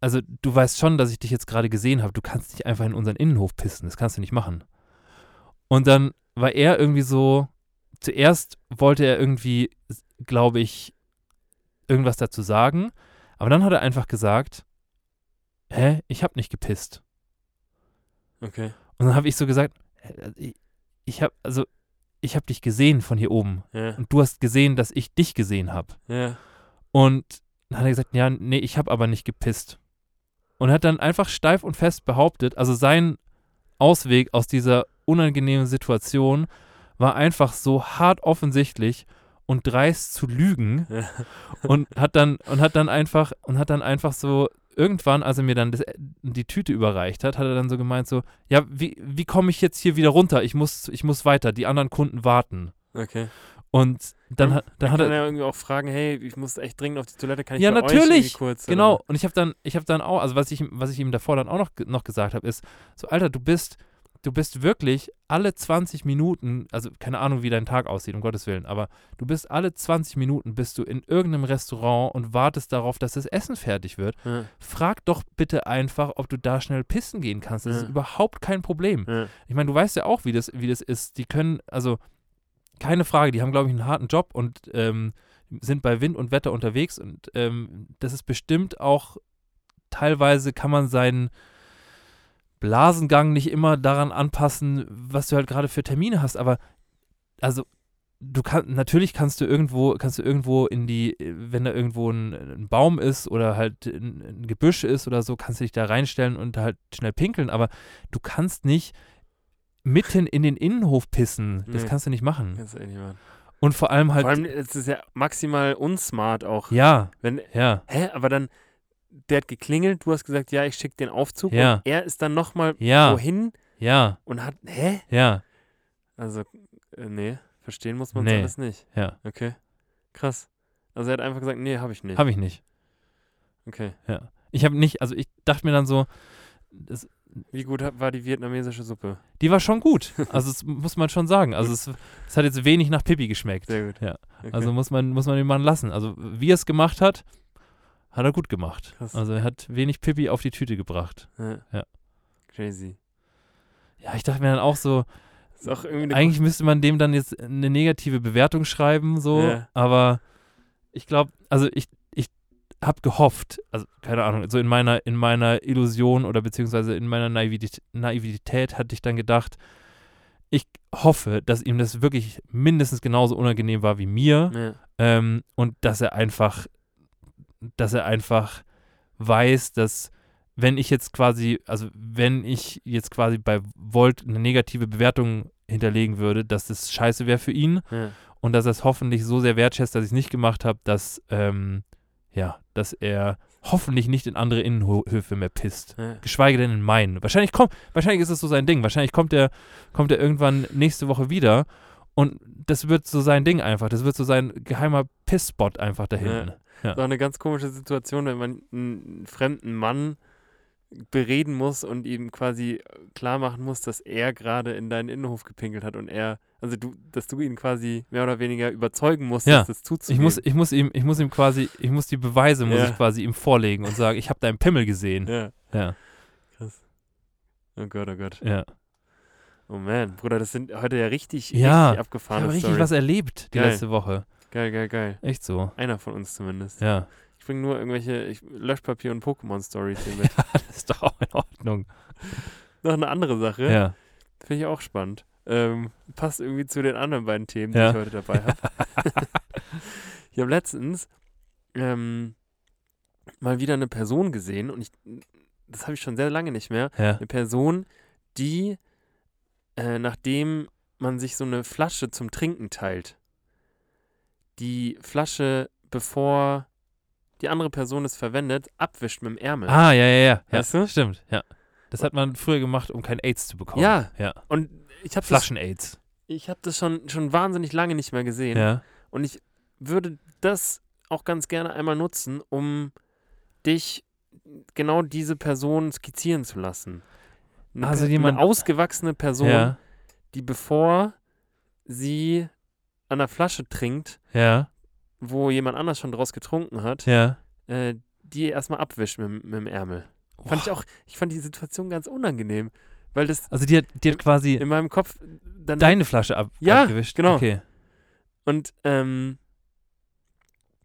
S2: also du weißt schon, dass ich dich jetzt gerade gesehen habe, du kannst nicht einfach in unseren Innenhof pissen, das kannst du nicht machen. Und dann war er irgendwie so, zuerst wollte er irgendwie, glaube ich, irgendwas dazu sagen, aber dann hat er einfach gesagt, hä, ich habe nicht gepisst.
S3: Okay.
S2: Und dann habe ich so gesagt, äh, ich, habe, also ich habe dich gesehen von hier oben
S3: Ja.
S2: und du hast gesehen, dass ich dich gesehen habe.
S3: Ja.
S2: Und dann hat er gesagt, ja, nee, ich habe aber nicht gepisst. Und hat dann einfach steif und fest behauptet, also sein Ausweg aus dieser unangenehmen Situation war einfach so hart offensichtlich und dreist zu lügen [LAUGHS] und hat dann und hat dann einfach und hat dann einfach so irgendwann, als er mir dann das, die Tüte überreicht hat, hat er dann so gemeint so, ja, wie, wie komme ich jetzt hier wieder runter? Ich muss ich muss weiter, die anderen Kunden warten.
S3: Okay.
S2: Und dann hat dann hat
S3: kann
S2: er
S3: er irgendwie auch fragen, hey, ich muss echt dringend auf die Toilette, kann ich
S2: Ja, natürlich.
S3: kurz? oder
S2: Genau,
S3: so?
S2: und ich habe dann, ich habe dann auch, also was ich, ihm- was ich ihm davor dann auch noch, noch gesagt habe, ist, so Alter, du bist, du bist wirklich alle 20 Minuten, also keine Ahnung, wie dein Tag aussieht, um Gottes Willen, aber du bist alle 20 Minuten bist du in irgendeinem Restaurant und wartest darauf, dass das Essen fertig wird.
S3: Ja.
S2: Frag doch bitte einfach, ob du da schnell pissen gehen kannst. Das
S3: Ja.
S2: ist überhaupt kein Problem.
S3: Ja.
S2: Ich meine, du weißt ja auch, wie das, wie das ist. Die können, also keine Frage, die haben, glaube ich, einen harten Job und ähm, sind bei Wind und Wetter unterwegs und ähm, das ist bestimmt auch, teilweise kann man seinen Blasengang nicht immer daran anpassen, was du halt gerade für Termine hast, aber also du kannst, natürlich kannst du irgendwo, kannst du irgendwo in die, wenn da irgendwo ein, ein Baum ist oder halt ein, ein Gebüsch ist oder so, kannst du dich da reinstellen und halt schnell pinkeln, aber du kannst nicht mitten in den Innenhof pissen. Das
S3: Nee.
S2: kannst du nicht machen.
S3: Kannst du eh nicht machen.
S2: Und vor allem halt,
S3: Vor allem, es ist ja maximal unsmart auch.
S2: ja,
S3: Wenn,
S2: ja,
S3: hä, aber dann, der hat geklingelt, du hast gesagt, ja, ich schicke den Aufzug
S2: Ja.
S3: und er ist dann nochmal
S2: ja,
S3: wohin
S2: ja,
S3: und hat, hä?
S2: ja,
S3: Also, äh, nee, verstehen muss man
S2: Nee.
S3: alles nicht.
S2: ja,
S3: Okay, krass. Also er hat einfach gesagt, nee, habe ich nicht.
S2: habe ich nicht.
S3: Okay.
S2: Ja. Ich habe nicht, also ich dachte mir dann so, das,
S3: Wie gut war die vietnamesische Suppe?
S2: die war schon gut. Also das muss man schon sagen. Also es, es hat jetzt wenig nach Pipi geschmeckt.
S3: Sehr gut.
S2: Ja.
S3: Okay.
S2: Also muss man, muss man den Mann lassen. Also wie er es gemacht hat, hat er gut gemacht.
S3: Krass.
S2: Also er hat wenig Pipi auf die Tüte gebracht.
S3: ja.
S2: ja.
S3: Crazy.
S2: Ja, ich dachte mir dann auch so,
S3: auch
S2: eigentlich müsste man dem dann jetzt eine negative Bewertung schreiben, so,
S3: Ja.
S2: aber ich glaube, also ich habe gehofft, also keine Ahnung, so in meiner, in meiner Illusion oder beziehungsweise in meiner Naivität, Naivität hatte ich dann gedacht, ich hoffe, dass ihm das wirklich mindestens genauso unangenehm war wie mir
S3: Ja.
S2: ähm, und dass er einfach, dass er einfach weiß, dass wenn ich jetzt quasi, also wenn ich jetzt quasi bei Volt eine negative Bewertung hinterlegen würde, dass das scheiße wäre für ihn
S3: Ja.
S2: und dass er es hoffentlich so sehr wertschätzt, dass ich es nicht gemacht habe, dass, ähm, ja, dass er hoffentlich nicht in andere Innenhöfe mehr pisst.
S3: Ja.
S2: Geschweige denn in meinen. Wahrscheinlich kommt, wahrscheinlich ist es so sein Ding. Wahrscheinlich kommt er, kommt er irgendwann nächste Woche wieder und das wird so sein Ding einfach. Das wird so sein geheimer Pissspot einfach da hinten.
S3: Das ist auch eine ganz komische Situation, wenn man einen fremden Mann bereden muss und ihm quasi klar machen muss, dass er gerade in deinen Innenhof gepinkelt hat und er, also du, dass du ihn quasi mehr oder weniger überzeugen musst,
S2: Ja.
S3: das
S2: Ich
S3: zuzugeben.
S2: muss, ich muss ihm, ich muss ihm quasi, ich muss die Beweise muss
S3: Ja.
S2: ich quasi ihm vorlegen und sagen, ich habe deinen Pimmel gesehen.
S3: ja,
S2: Ja,
S3: krass. Oh Gott, oh Gott.
S2: ja.
S3: Oh man, Bruder, das sind heute ja richtig,
S2: Ja,
S3: richtig
S2: Ich
S3: abgefahrene
S2: habe richtig was erlebt die
S3: Geil.
S2: letzte Woche.
S3: Geil, geil, geil.
S2: Echt so.
S3: Einer von uns zumindest.
S2: Ja.
S3: Ich bringe nur irgendwelche ich, Löschpapier und Pokémon-Stories hier [LAUGHS] mit.
S2: Das ist doch auch in Ordnung.
S3: Noch eine andere Sache.
S2: Ja.
S3: Finde ich auch spannend. Ähm, passt irgendwie zu den anderen beiden Themen, die
S2: Ja.
S3: ich heute dabei habe. [LAUGHS] ich habe letztens ähm, mal wieder eine Person gesehen und ich, das habe ich schon sehr lange nicht mehr.
S2: Ja.
S3: Eine Person, die, äh, nachdem man sich so eine Flasche zum Trinken teilt, die Flasche, bevor die andere Person es verwendet, abwischt mit dem Ärmel.
S2: Ah, ja, ja, ja. ja
S3: Weißt du?
S2: Stimmt, ja. Das hat man früher gemacht, um kein AIDS zu bekommen.
S3: Ja.
S2: Ja.
S3: Und ich habe
S2: Flaschen-AIDS.
S3: ich hab das schon, schon wahnsinnig lange nicht mehr gesehen.
S2: Ja.
S3: Und ich würde das auch ganz gerne einmal nutzen, um dich genau diese Person skizzieren zu lassen. Eine,
S2: Also jemand-
S3: eine ausgewachsene Person,
S2: Ja.
S3: die bevor sie an der Flasche trinkt,
S2: Ja.
S3: Wo jemand anders schon draus getrunken hat,
S2: Ja.
S3: äh, die erstmal abwischt mit, mit dem Ärmel. Fand ich auch, ich fand die Situation ganz unangenehm, weil das
S2: Also die hat, die hat quasi
S3: in meinem Kopf dann
S2: deine Flasche ab,
S3: Ja,
S2: abgewischt.
S3: genau.
S2: Okay.
S3: Und ähm,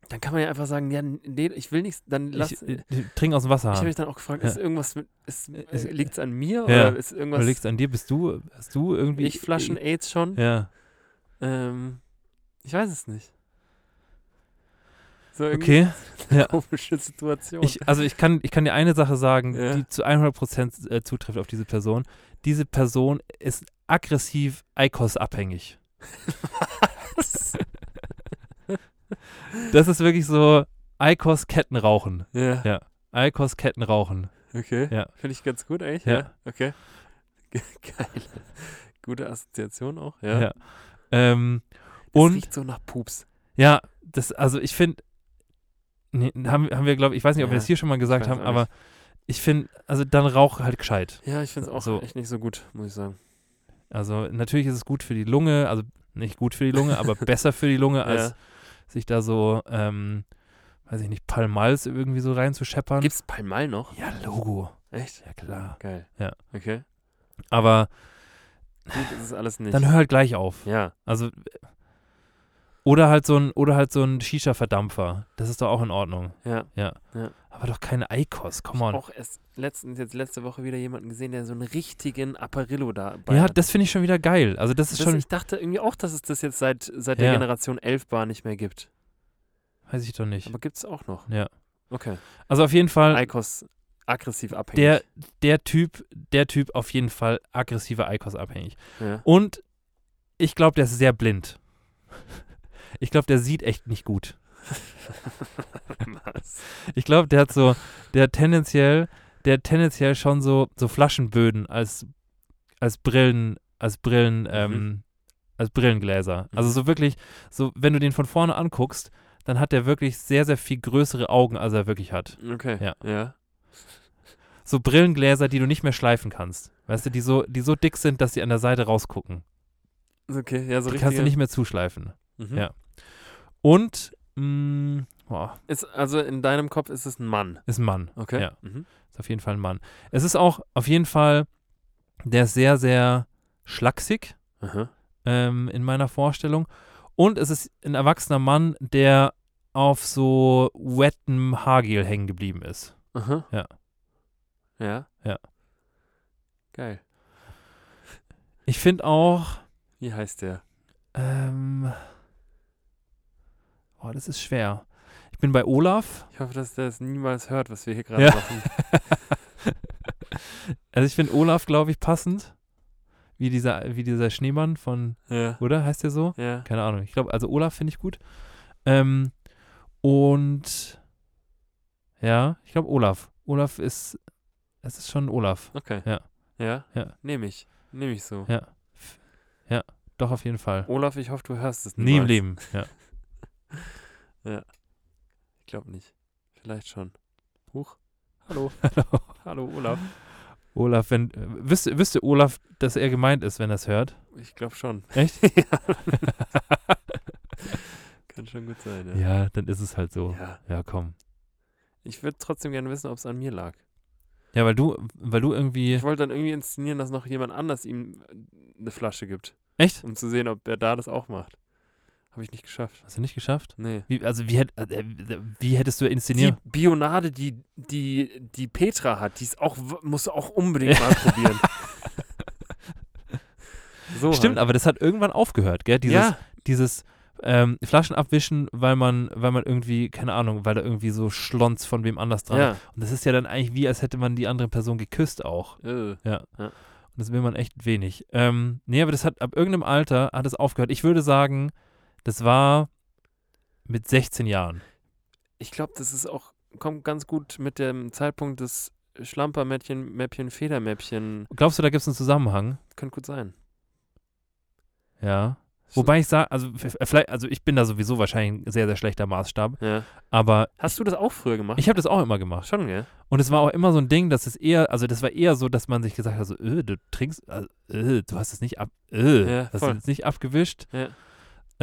S3: dann kann man ja einfach sagen, ja, nee, ich will nichts, dann lass.
S2: Ich,
S3: Ich,
S2: äh, trink aus dem Wasser.
S3: habe mich dann auch gefragt,
S2: Ja.
S3: ist irgendwas mit, ist,
S2: Ist-
S3: liegt es an mir
S2: Ja.
S3: oder ist
S2: Oder
S3: irgendwas,
S2: liegt's an dir? Bist du, hast du irgendwie.
S3: ich Flaschen AIDS schon?
S2: Ja.
S3: Ähm, ich weiß es nicht. So
S2: Okay. [LAUGHS] Ja.
S3: komische Situation.
S2: Ich, also ich kann, ich kann dir eine Sache sagen,
S3: Ja.
S2: die zu 100% äh, zutrifft auf diese Person. Diese Person ist aggressiv ICOS-abhängig. Das ist wirklich so ICOS-Kettenrauchen.
S3: ja.
S2: Ja. ICOS-Kettenrauchen.
S3: Okay.
S2: Ja.
S3: Finde ich ganz gut eigentlich.
S2: Ja.
S3: Ja. Okay. Ge- [LAUGHS] Geil. Gute Assoziation auch. Ja.
S2: Ja. Ähm,
S3: Es
S2: und
S3: riecht so nach Pups.
S2: ja, das, also ich finde, nee, haben, haben wir, glaube ich, ich weiß nicht, ob wir
S3: Ja,
S2: das hier schon mal gesagt haben, aber
S3: nicht.
S2: ich finde, also dann rauch halt gescheit.
S3: Ja, ich finde es auch
S2: So.
S3: echt nicht so gut, muss ich sagen.
S2: Also natürlich ist es gut für die Lunge, also nicht gut für die Lunge, aber [LAUGHS] besser für die Lunge, als
S3: Ja.
S2: sich da so, ähm, weiß ich nicht, Palmals irgendwie so reinzuscheppern.
S3: Gibt's Palmal noch?
S2: Ja, Logo.
S3: Echt?
S2: Ja, klar.
S3: Geil.
S2: Ja.
S3: Okay.
S2: Aber
S3: Gut, ist alles nicht.
S2: dann hör halt gleich auf.
S3: ja.
S2: Also oder halt so ein oder halt so ein Shisha-Verdampfer. Das ist doch auch in Ordnung.
S3: Ja.
S2: Aber doch keine Eikos, come on.
S3: Auch erst letztens, jetzt letzte Woche wieder jemanden gesehen, der so einen richtigen Apparillo dabei
S2: Ja,
S3: hat.
S2: das finde ich schon wieder geil. Also das ist
S3: Das,
S2: schon,
S3: ich dachte irgendwie auch, dass es das jetzt seit, seit
S2: Ja.
S3: der Generation 11 Bar nicht mehr gibt.
S2: weiß ich doch nicht.
S3: Aber gibt es auch noch.
S2: Ja.
S3: Okay.
S2: Also auf jeden Fall
S3: Icos aggressiv abhängig.
S2: der der Typ, der Typ auf jeden Fall aggressiver Eikos abhängig.
S3: ja.
S2: Und ich glaube, der ist sehr blind. Ich glaube, der sieht echt nicht gut. [LAUGHS] Ich glaube, der hat so, der hat tendenziell, der hat tendenziell schon so, so Flaschenböden als, als Brillen, als Brillen, ähm, als Brillengläser. Also
S3: Mhm.
S2: so wirklich, so, wenn du den von vorne anguckst, dann hat der wirklich sehr, sehr viel größere Augen, als er wirklich hat.
S3: Okay.
S2: Ja.
S3: Ja.
S2: So Brillengläser, die du nicht mehr schleifen kannst. Weißt du, die so, die so dick sind, dass sie an der Seite rausgucken.
S3: Okay, ja, so
S2: die
S3: richtig.
S2: kannst du nicht mehr zuschleifen.
S3: Mhm.
S2: ja. Und, mh, boah,
S3: Ist, also in deinem Kopf ist es ein Mann.
S2: ist ein Mann.
S3: Okay.
S2: Ja.
S3: Mhm.
S2: Ist auf jeden Fall ein Mann. Es ist auch auf jeden Fall, der ist sehr, sehr schlaksig ähm, in meiner Vorstellung. Und es ist ein erwachsener Mann, der auf so wettem Haargel hängen geblieben ist.
S3: Aha.
S2: Ja.
S3: Ja.
S2: Ja.
S3: Geil.
S2: Ich finde auch,
S3: Wie heißt der?
S2: ähm, boah, das ist schwer. Ich bin bei Olaf.
S3: Ich hoffe, dass der es niemals hört, was wir hier gerade
S2: Ja.
S3: machen. [LAUGHS]
S2: Also ich finde Olaf, glaube ich, passend. Wie dieser, wie dieser Schneemann von,
S3: Ja.
S2: oder? Heißt der so?
S3: Ja.
S2: Keine Ahnung. Ich glaube, also Olaf finde ich gut. Ähm, und ja, ich glaube Olaf. Olaf ist, es ist schon Olaf.
S3: Okay.
S2: Ja.
S3: Ja?
S2: Ja.
S3: Nehme ich. Nehme ich so.
S2: Ja. Ja, doch auf jeden Fall.
S3: Olaf, ich hoffe, du hörst es
S2: Nie im. Leben. Ja. [LAUGHS] [LAUGHS]
S3: Ich glaube nicht. Vielleicht schon. Huch. [LAUGHS] Hallo. Hallo, Olaf.
S2: Olaf, wenn, äh, wüsste, wüsste Olaf, dass er gemeint ist, wenn er es hört?
S3: Ich glaube schon.
S2: Echt? [LAUGHS]
S3: ja. Kann schon gut sein, ja.
S2: Ja, dann ist es halt so.
S3: Ja.
S2: Ja, komm.
S3: Ich würde trotzdem gerne wissen, ob es an mir lag.
S2: Ja, weil du, weil du irgendwie.
S3: Ich wollte dann irgendwie inszenieren, dass noch jemand anders ihm eine Flasche gibt,
S2: Echt?
S3: um zu sehen, ob er da das auch macht. Habe ich nicht geschafft.
S2: Hast du nicht geschafft?
S3: Nee.
S2: Wie, also wie, hätt, äh, wie hättest du
S3: Die
S2: inszeniert?
S3: Bionade, die, die, die Petra hat, die ist auch, musst du auch unbedingt mal probieren. [LAUGHS] so
S2: Stimmt,
S3: halt.
S2: aber das hat irgendwann aufgehört, gell? Dieses,
S3: ja,
S2: dieses ähm, Flaschen abwischen, weil man, weil man irgendwie, keine Ahnung, weil da irgendwie so Schlons von wem anders dran
S3: ja.
S2: ist. Und das ist ja dann eigentlich wie, als hätte man die andere Person geküsst auch.
S3: Äh,
S2: Und das will man echt wenig. Ähm, nee, aber das hat ab irgendeinem Alter hat es aufgehört. Ich würde sagen, das war mit 16 Jahren.
S3: Ich glaube, das ist auch, kommt ganz gut mit dem Zeitpunkt des Schlampermäppchen, Mäppchen, Federmäppchen.
S2: Glaubst du, da gibt es einen Zusammenhang?
S3: Könnte gut sein.
S2: Ja. Wobei ich sage, also vielleicht, also ich bin da sowieso wahrscheinlich ein sehr, sehr schlechter Maßstab,
S3: Ja.
S2: aber
S3: Hast du das auch früher gemacht?
S2: ich habe das auch immer gemacht.
S3: Schon, gell?
S2: Und es war auch immer so ein Ding, dass es eher, also das war eher so, dass man sich gesagt hat, so, äh, du trinkst, äh, äh, du hast es nicht ab, äh,
S3: Ja,
S2: hast es nicht abgewischt.
S3: Ja.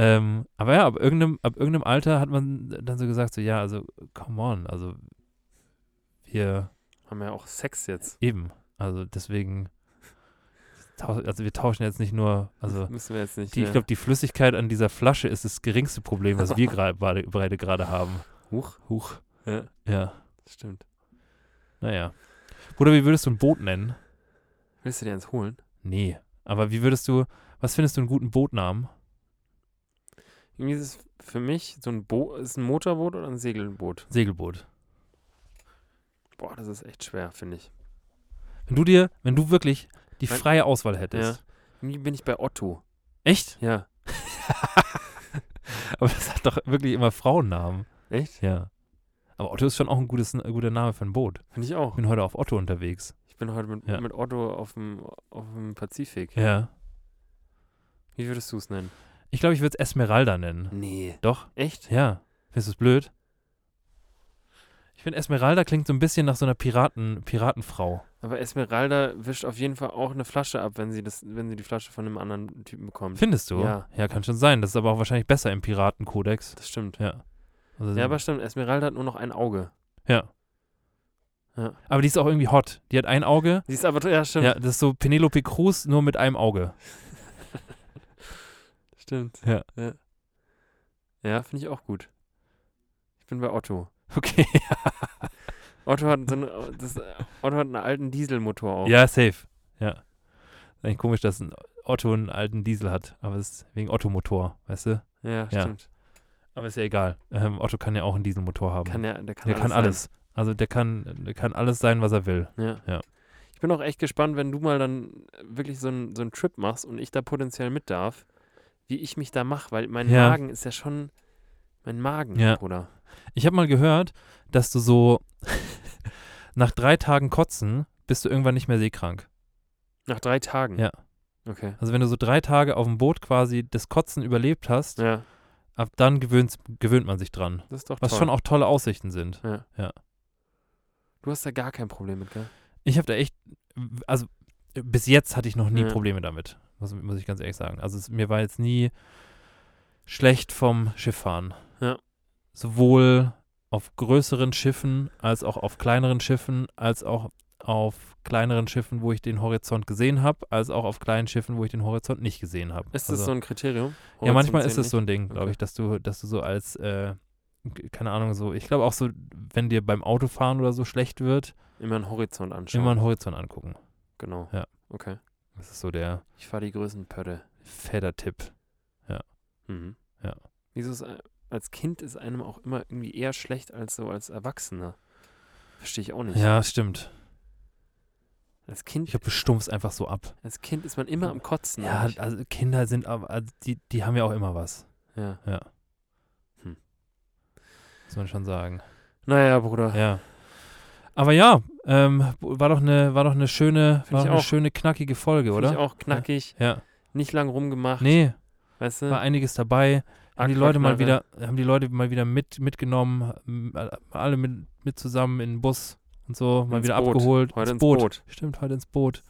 S2: Ähm, aber ja, ab irgendeinem, ab irgendeinem Alter hat man dann so gesagt, so, ja, also, come on, also wir
S3: Haben ja auch Sex jetzt.
S2: eben, also deswegen, also wir tauschen jetzt nicht nur, also [LAUGHS]
S3: Müssen wir jetzt nicht.
S2: die, ich glaube, die Flüssigkeit an dieser Flasche ist das geringste Problem, was wir [LAUGHS] beide gerade haben.
S3: Huch.
S2: Huch.
S3: Ja,
S2: Ja,
S3: stimmt.
S2: naja. Bruder, wie würdest du ein Boot nennen?
S3: Willst du dir eins holen?
S2: Nee. Aber wie würdest du, was findest du einen guten Bootnamen?
S3: Irgendwie ist es für mich so ein Boot, ist ein Motorboot oder ein Segelboot?
S2: Segelboot.
S3: Boah, das ist echt schwer, finde ich.
S2: Wenn du dir, wenn du wirklich die
S3: Mein-
S2: freie Auswahl hättest.
S3: Irgendwie bin ich bei Otto.
S2: Echt?
S3: Ja. [LAUGHS]
S2: Aber das hat doch wirklich immer Frauennamen.
S3: Echt?
S2: Ja. Aber Otto ist schon auch ein, gutes, ein guter Name für ein Boot.
S3: Finde ich auch.
S2: Ich bin heute auf Otto unterwegs.
S3: Ich bin heute mit,
S2: Ja.
S3: mit Otto auf dem, auf dem Pazifik.
S2: Ja.
S3: Wie würdest du es nennen?
S2: Ich glaube, ich würde es Esmeralda nennen.
S3: Nee.
S2: Doch?
S3: Echt?
S2: Ja. Findest du es blöd? Ich finde, Esmeralda klingt so ein bisschen nach so einer Piraten, Piratenfrau.
S3: Aber Esmeralda wischt auf jeden Fall auch eine Flasche ab, wenn sie, das, wenn sie die Flasche von einem anderen Typen bekommt.
S2: Findest du?
S3: Ja.
S2: Ja, kann schon sein. Das ist aber auch wahrscheinlich besser im Piratenkodex.
S3: Das stimmt.
S2: Ja. Also,
S3: Ja, aber stimmt, Esmeralda hat nur noch ein Auge.
S2: ja.
S3: Ja.
S2: Aber die ist auch irgendwie hot. Die hat ein Auge.
S3: Sie ist aber, ja, stimmt.
S2: Ja, das ist so Penelope Cruz nur mit einem Auge.
S3: Stimmt.
S2: Ja.
S3: Ja, ja finde ich auch gut. Ich bin bei Otto. [LAUGHS]
S2: Okay. [LAUGHS]
S3: Otto hat so eine, das, Otto hat einen alten Dieselmotor auch.
S2: Ja, safe. Ja. Ist eigentlich komisch, dass ein Otto einen alten Diesel hat. Aber es ist wegen Otto-Motor, weißt du?
S3: Ja,
S2: Ja.
S3: stimmt.
S2: Aber ist ja egal. Ähm, Otto kann ja auch einen Dieselmotor haben.
S3: Kann der, der kann
S2: der
S3: alles.
S2: kann alles. Also der kann, der kann alles sein, was er will.
S3: Ja.
S2: Ja.
S3: Ich bin auch echt gespannt, wenn du mal dann wirklich so einen so einen Trip machst und ich da potenziell mit darf, wie ich mich da mache, weil mein
S2: Ja.
S3: Magen ist ja schon mein Magen,
S2: Ja.
S3: Bruder.
S2: Ich habe mal gehört, dass du so [LAUGHS] nach drei Tagen Kotzen bist du irgendwann nicht mehr seekrank.
S3: Nach drei Tagen.
S2: Ja.
S3: Okay.
S2: Also wenn du so drei Tage auf dem Boot quasi das Kotzen überlebt hast,
S3: Ja,
S2: ab dann gewöhnt, gewöhnt man sich dran.
S3: das ist doch
S2: Was
S3: toll.
S2: schon auch tolle Aussichten sind.
S3: Du hast da gar kein Problem mit, gell?
S2: Ich habe da echt, also bis jetzt hatte ich noch nie
S3: Ja.
S2: Probleme damit, muss, muss ich ganz ehrlich sagen. Also es, mir war jetzt nie schlecht vom Schifffahren.
S3: Ja.
S2: Sowohl auf größeren Schiffen als auch auf kleineren Schiffen, als auch auf kleineren Schiffen, wo ich den Horizont gesehen habe, als auch auf kleinen Schiffen, wo ich den Horizont nicht gesehen habe.
S3: Ist das
S2: also,
S3: so ein Kriterium?
S2: Ja, manchmal
S3: Horizont
S2: ist es so ein Ding, glaube
S3: Okay.
S2: ich, dass du, dass du so als, äh, keine Ahnung, so, ich glaube auch so, wenn dir beim Autofahren oder so schlecht wird.
S3: Immer einen Horizont anschauen.
S2: immer einen Horizont angucken.
S3: Genau.
S2: Ja.
S3: Okay.
S2: Das ist so der
S3: Ich fahre die Größenpötte.
S2: Federtipp.
S3: Mhm.
S2: Ja.
S3: Wieso ist, ein- als Kind ist einem auch immer irgendwie eher schlecht als so als Erwachsener? Verstehe ich auch nicht.
S2: Ja, stimmt.
S3: Als Kind,
S2: Ich glaube, du stumpfst einfach so ab.
S3: als kind ist man immer am Kotzen.
S2: Ja,
S3: eigentlich.
S2: also Kinder sind aber, also die, die haben ja auch immer was.
S3: ja.
S2: Muss man schon sagen.
S3: Naja, Bruder.
S2: Ja. Aber ja, ähm, war doch eine, war doch eine schöne,
S3: Find
S2: war doch eine
S3: auch.
S2: schöne, knackige Folge,
S3: Finde
S2: oder?
S3: ich auch knackig.
S2: Ja.
S3: Nicht lang rumgemacht.
S2: Nee,
S3: Weißt du?
S2: war einiges dabei. Haben die Leute mal wieder, haben die Leute mal wieder mit, mitgenommen, alle mit, mit zusammen in den Bus und so, mal
S3: Ins
S2: wieder
S3: Boot.
S2: abgeholt.
S3: Heute ins Boot.
S2: Stimmt, heute ins Boot.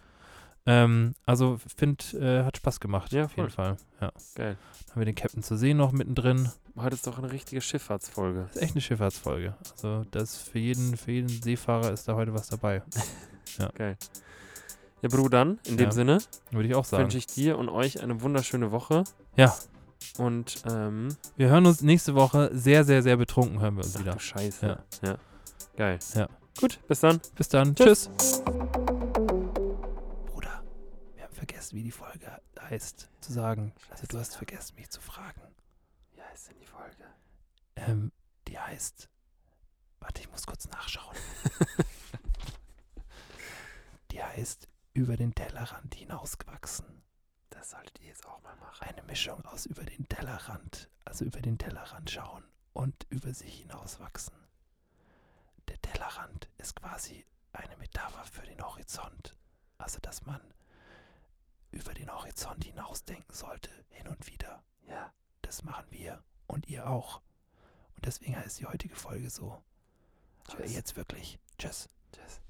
S2: Ähm, also find, äh, hat Spaß gemacht,
S3: Ja,
S2: auf jeden Fall. Ja.
S3: Geil.
S2: Haben wir den Captain zu sehen noch mittendrin.
S3: Heute ist doch eine richtige Schifffahrtsfolge.
S2: Das ist echt eine Schifffahrtsfolge. Also das für jeden, für jeden Seefahrer ist da heute was dabei. [LAUGHS]
S3: Geil. Ja, Bru, dann, in dem
S2: Ja.
S3: Sinne,
S2: Würde ich auch sagen.
S3: wünsche ich dir und euch eine wunderschöne Woche.
S2: Ja.
S3: Und, ähm,
S2: Wir hören uns nächste Woche sehr, sehr, sehr betrunken hören wir uns
S3: ach
S2: wieder.
S3: du Scheiße.
S2: Ja.
S3: ja. Geil.
S2: Ja.
S3: Gut, bis dann.
S2: Bis dann.
S3: Tschüss.
S2: Tschüss. Bruder, wir haben vergessen, wie die Folge heißt, zu sagen. Also du hast vergessen, mich zu fragen.
S3: Heißt denn die Folge?
S2: Ähm, die heißt. Warte, ich muss kurz nachschauen. [LAUGHS] die heißt Über den Tellerrand hinausgewachsen.
S3: Das solltet ihr jetzt auch mal machen.
S2: Eine Mischung aus über den Tellerrand, also über den Tellerrand schauen und über sich hinauswachsen. Der Tellerrand ist quasi eine Metapher für den Horizont. Also, dass man über den Horizont hinausdenken sollte, hin und wieder. Ja, das machen wir und ihr auch. Und deswegen heißt die heutige Folge so. Aber
S3: Tschüss.
S2: jetzt wirklich. Tschüss.
S3: Tschüss.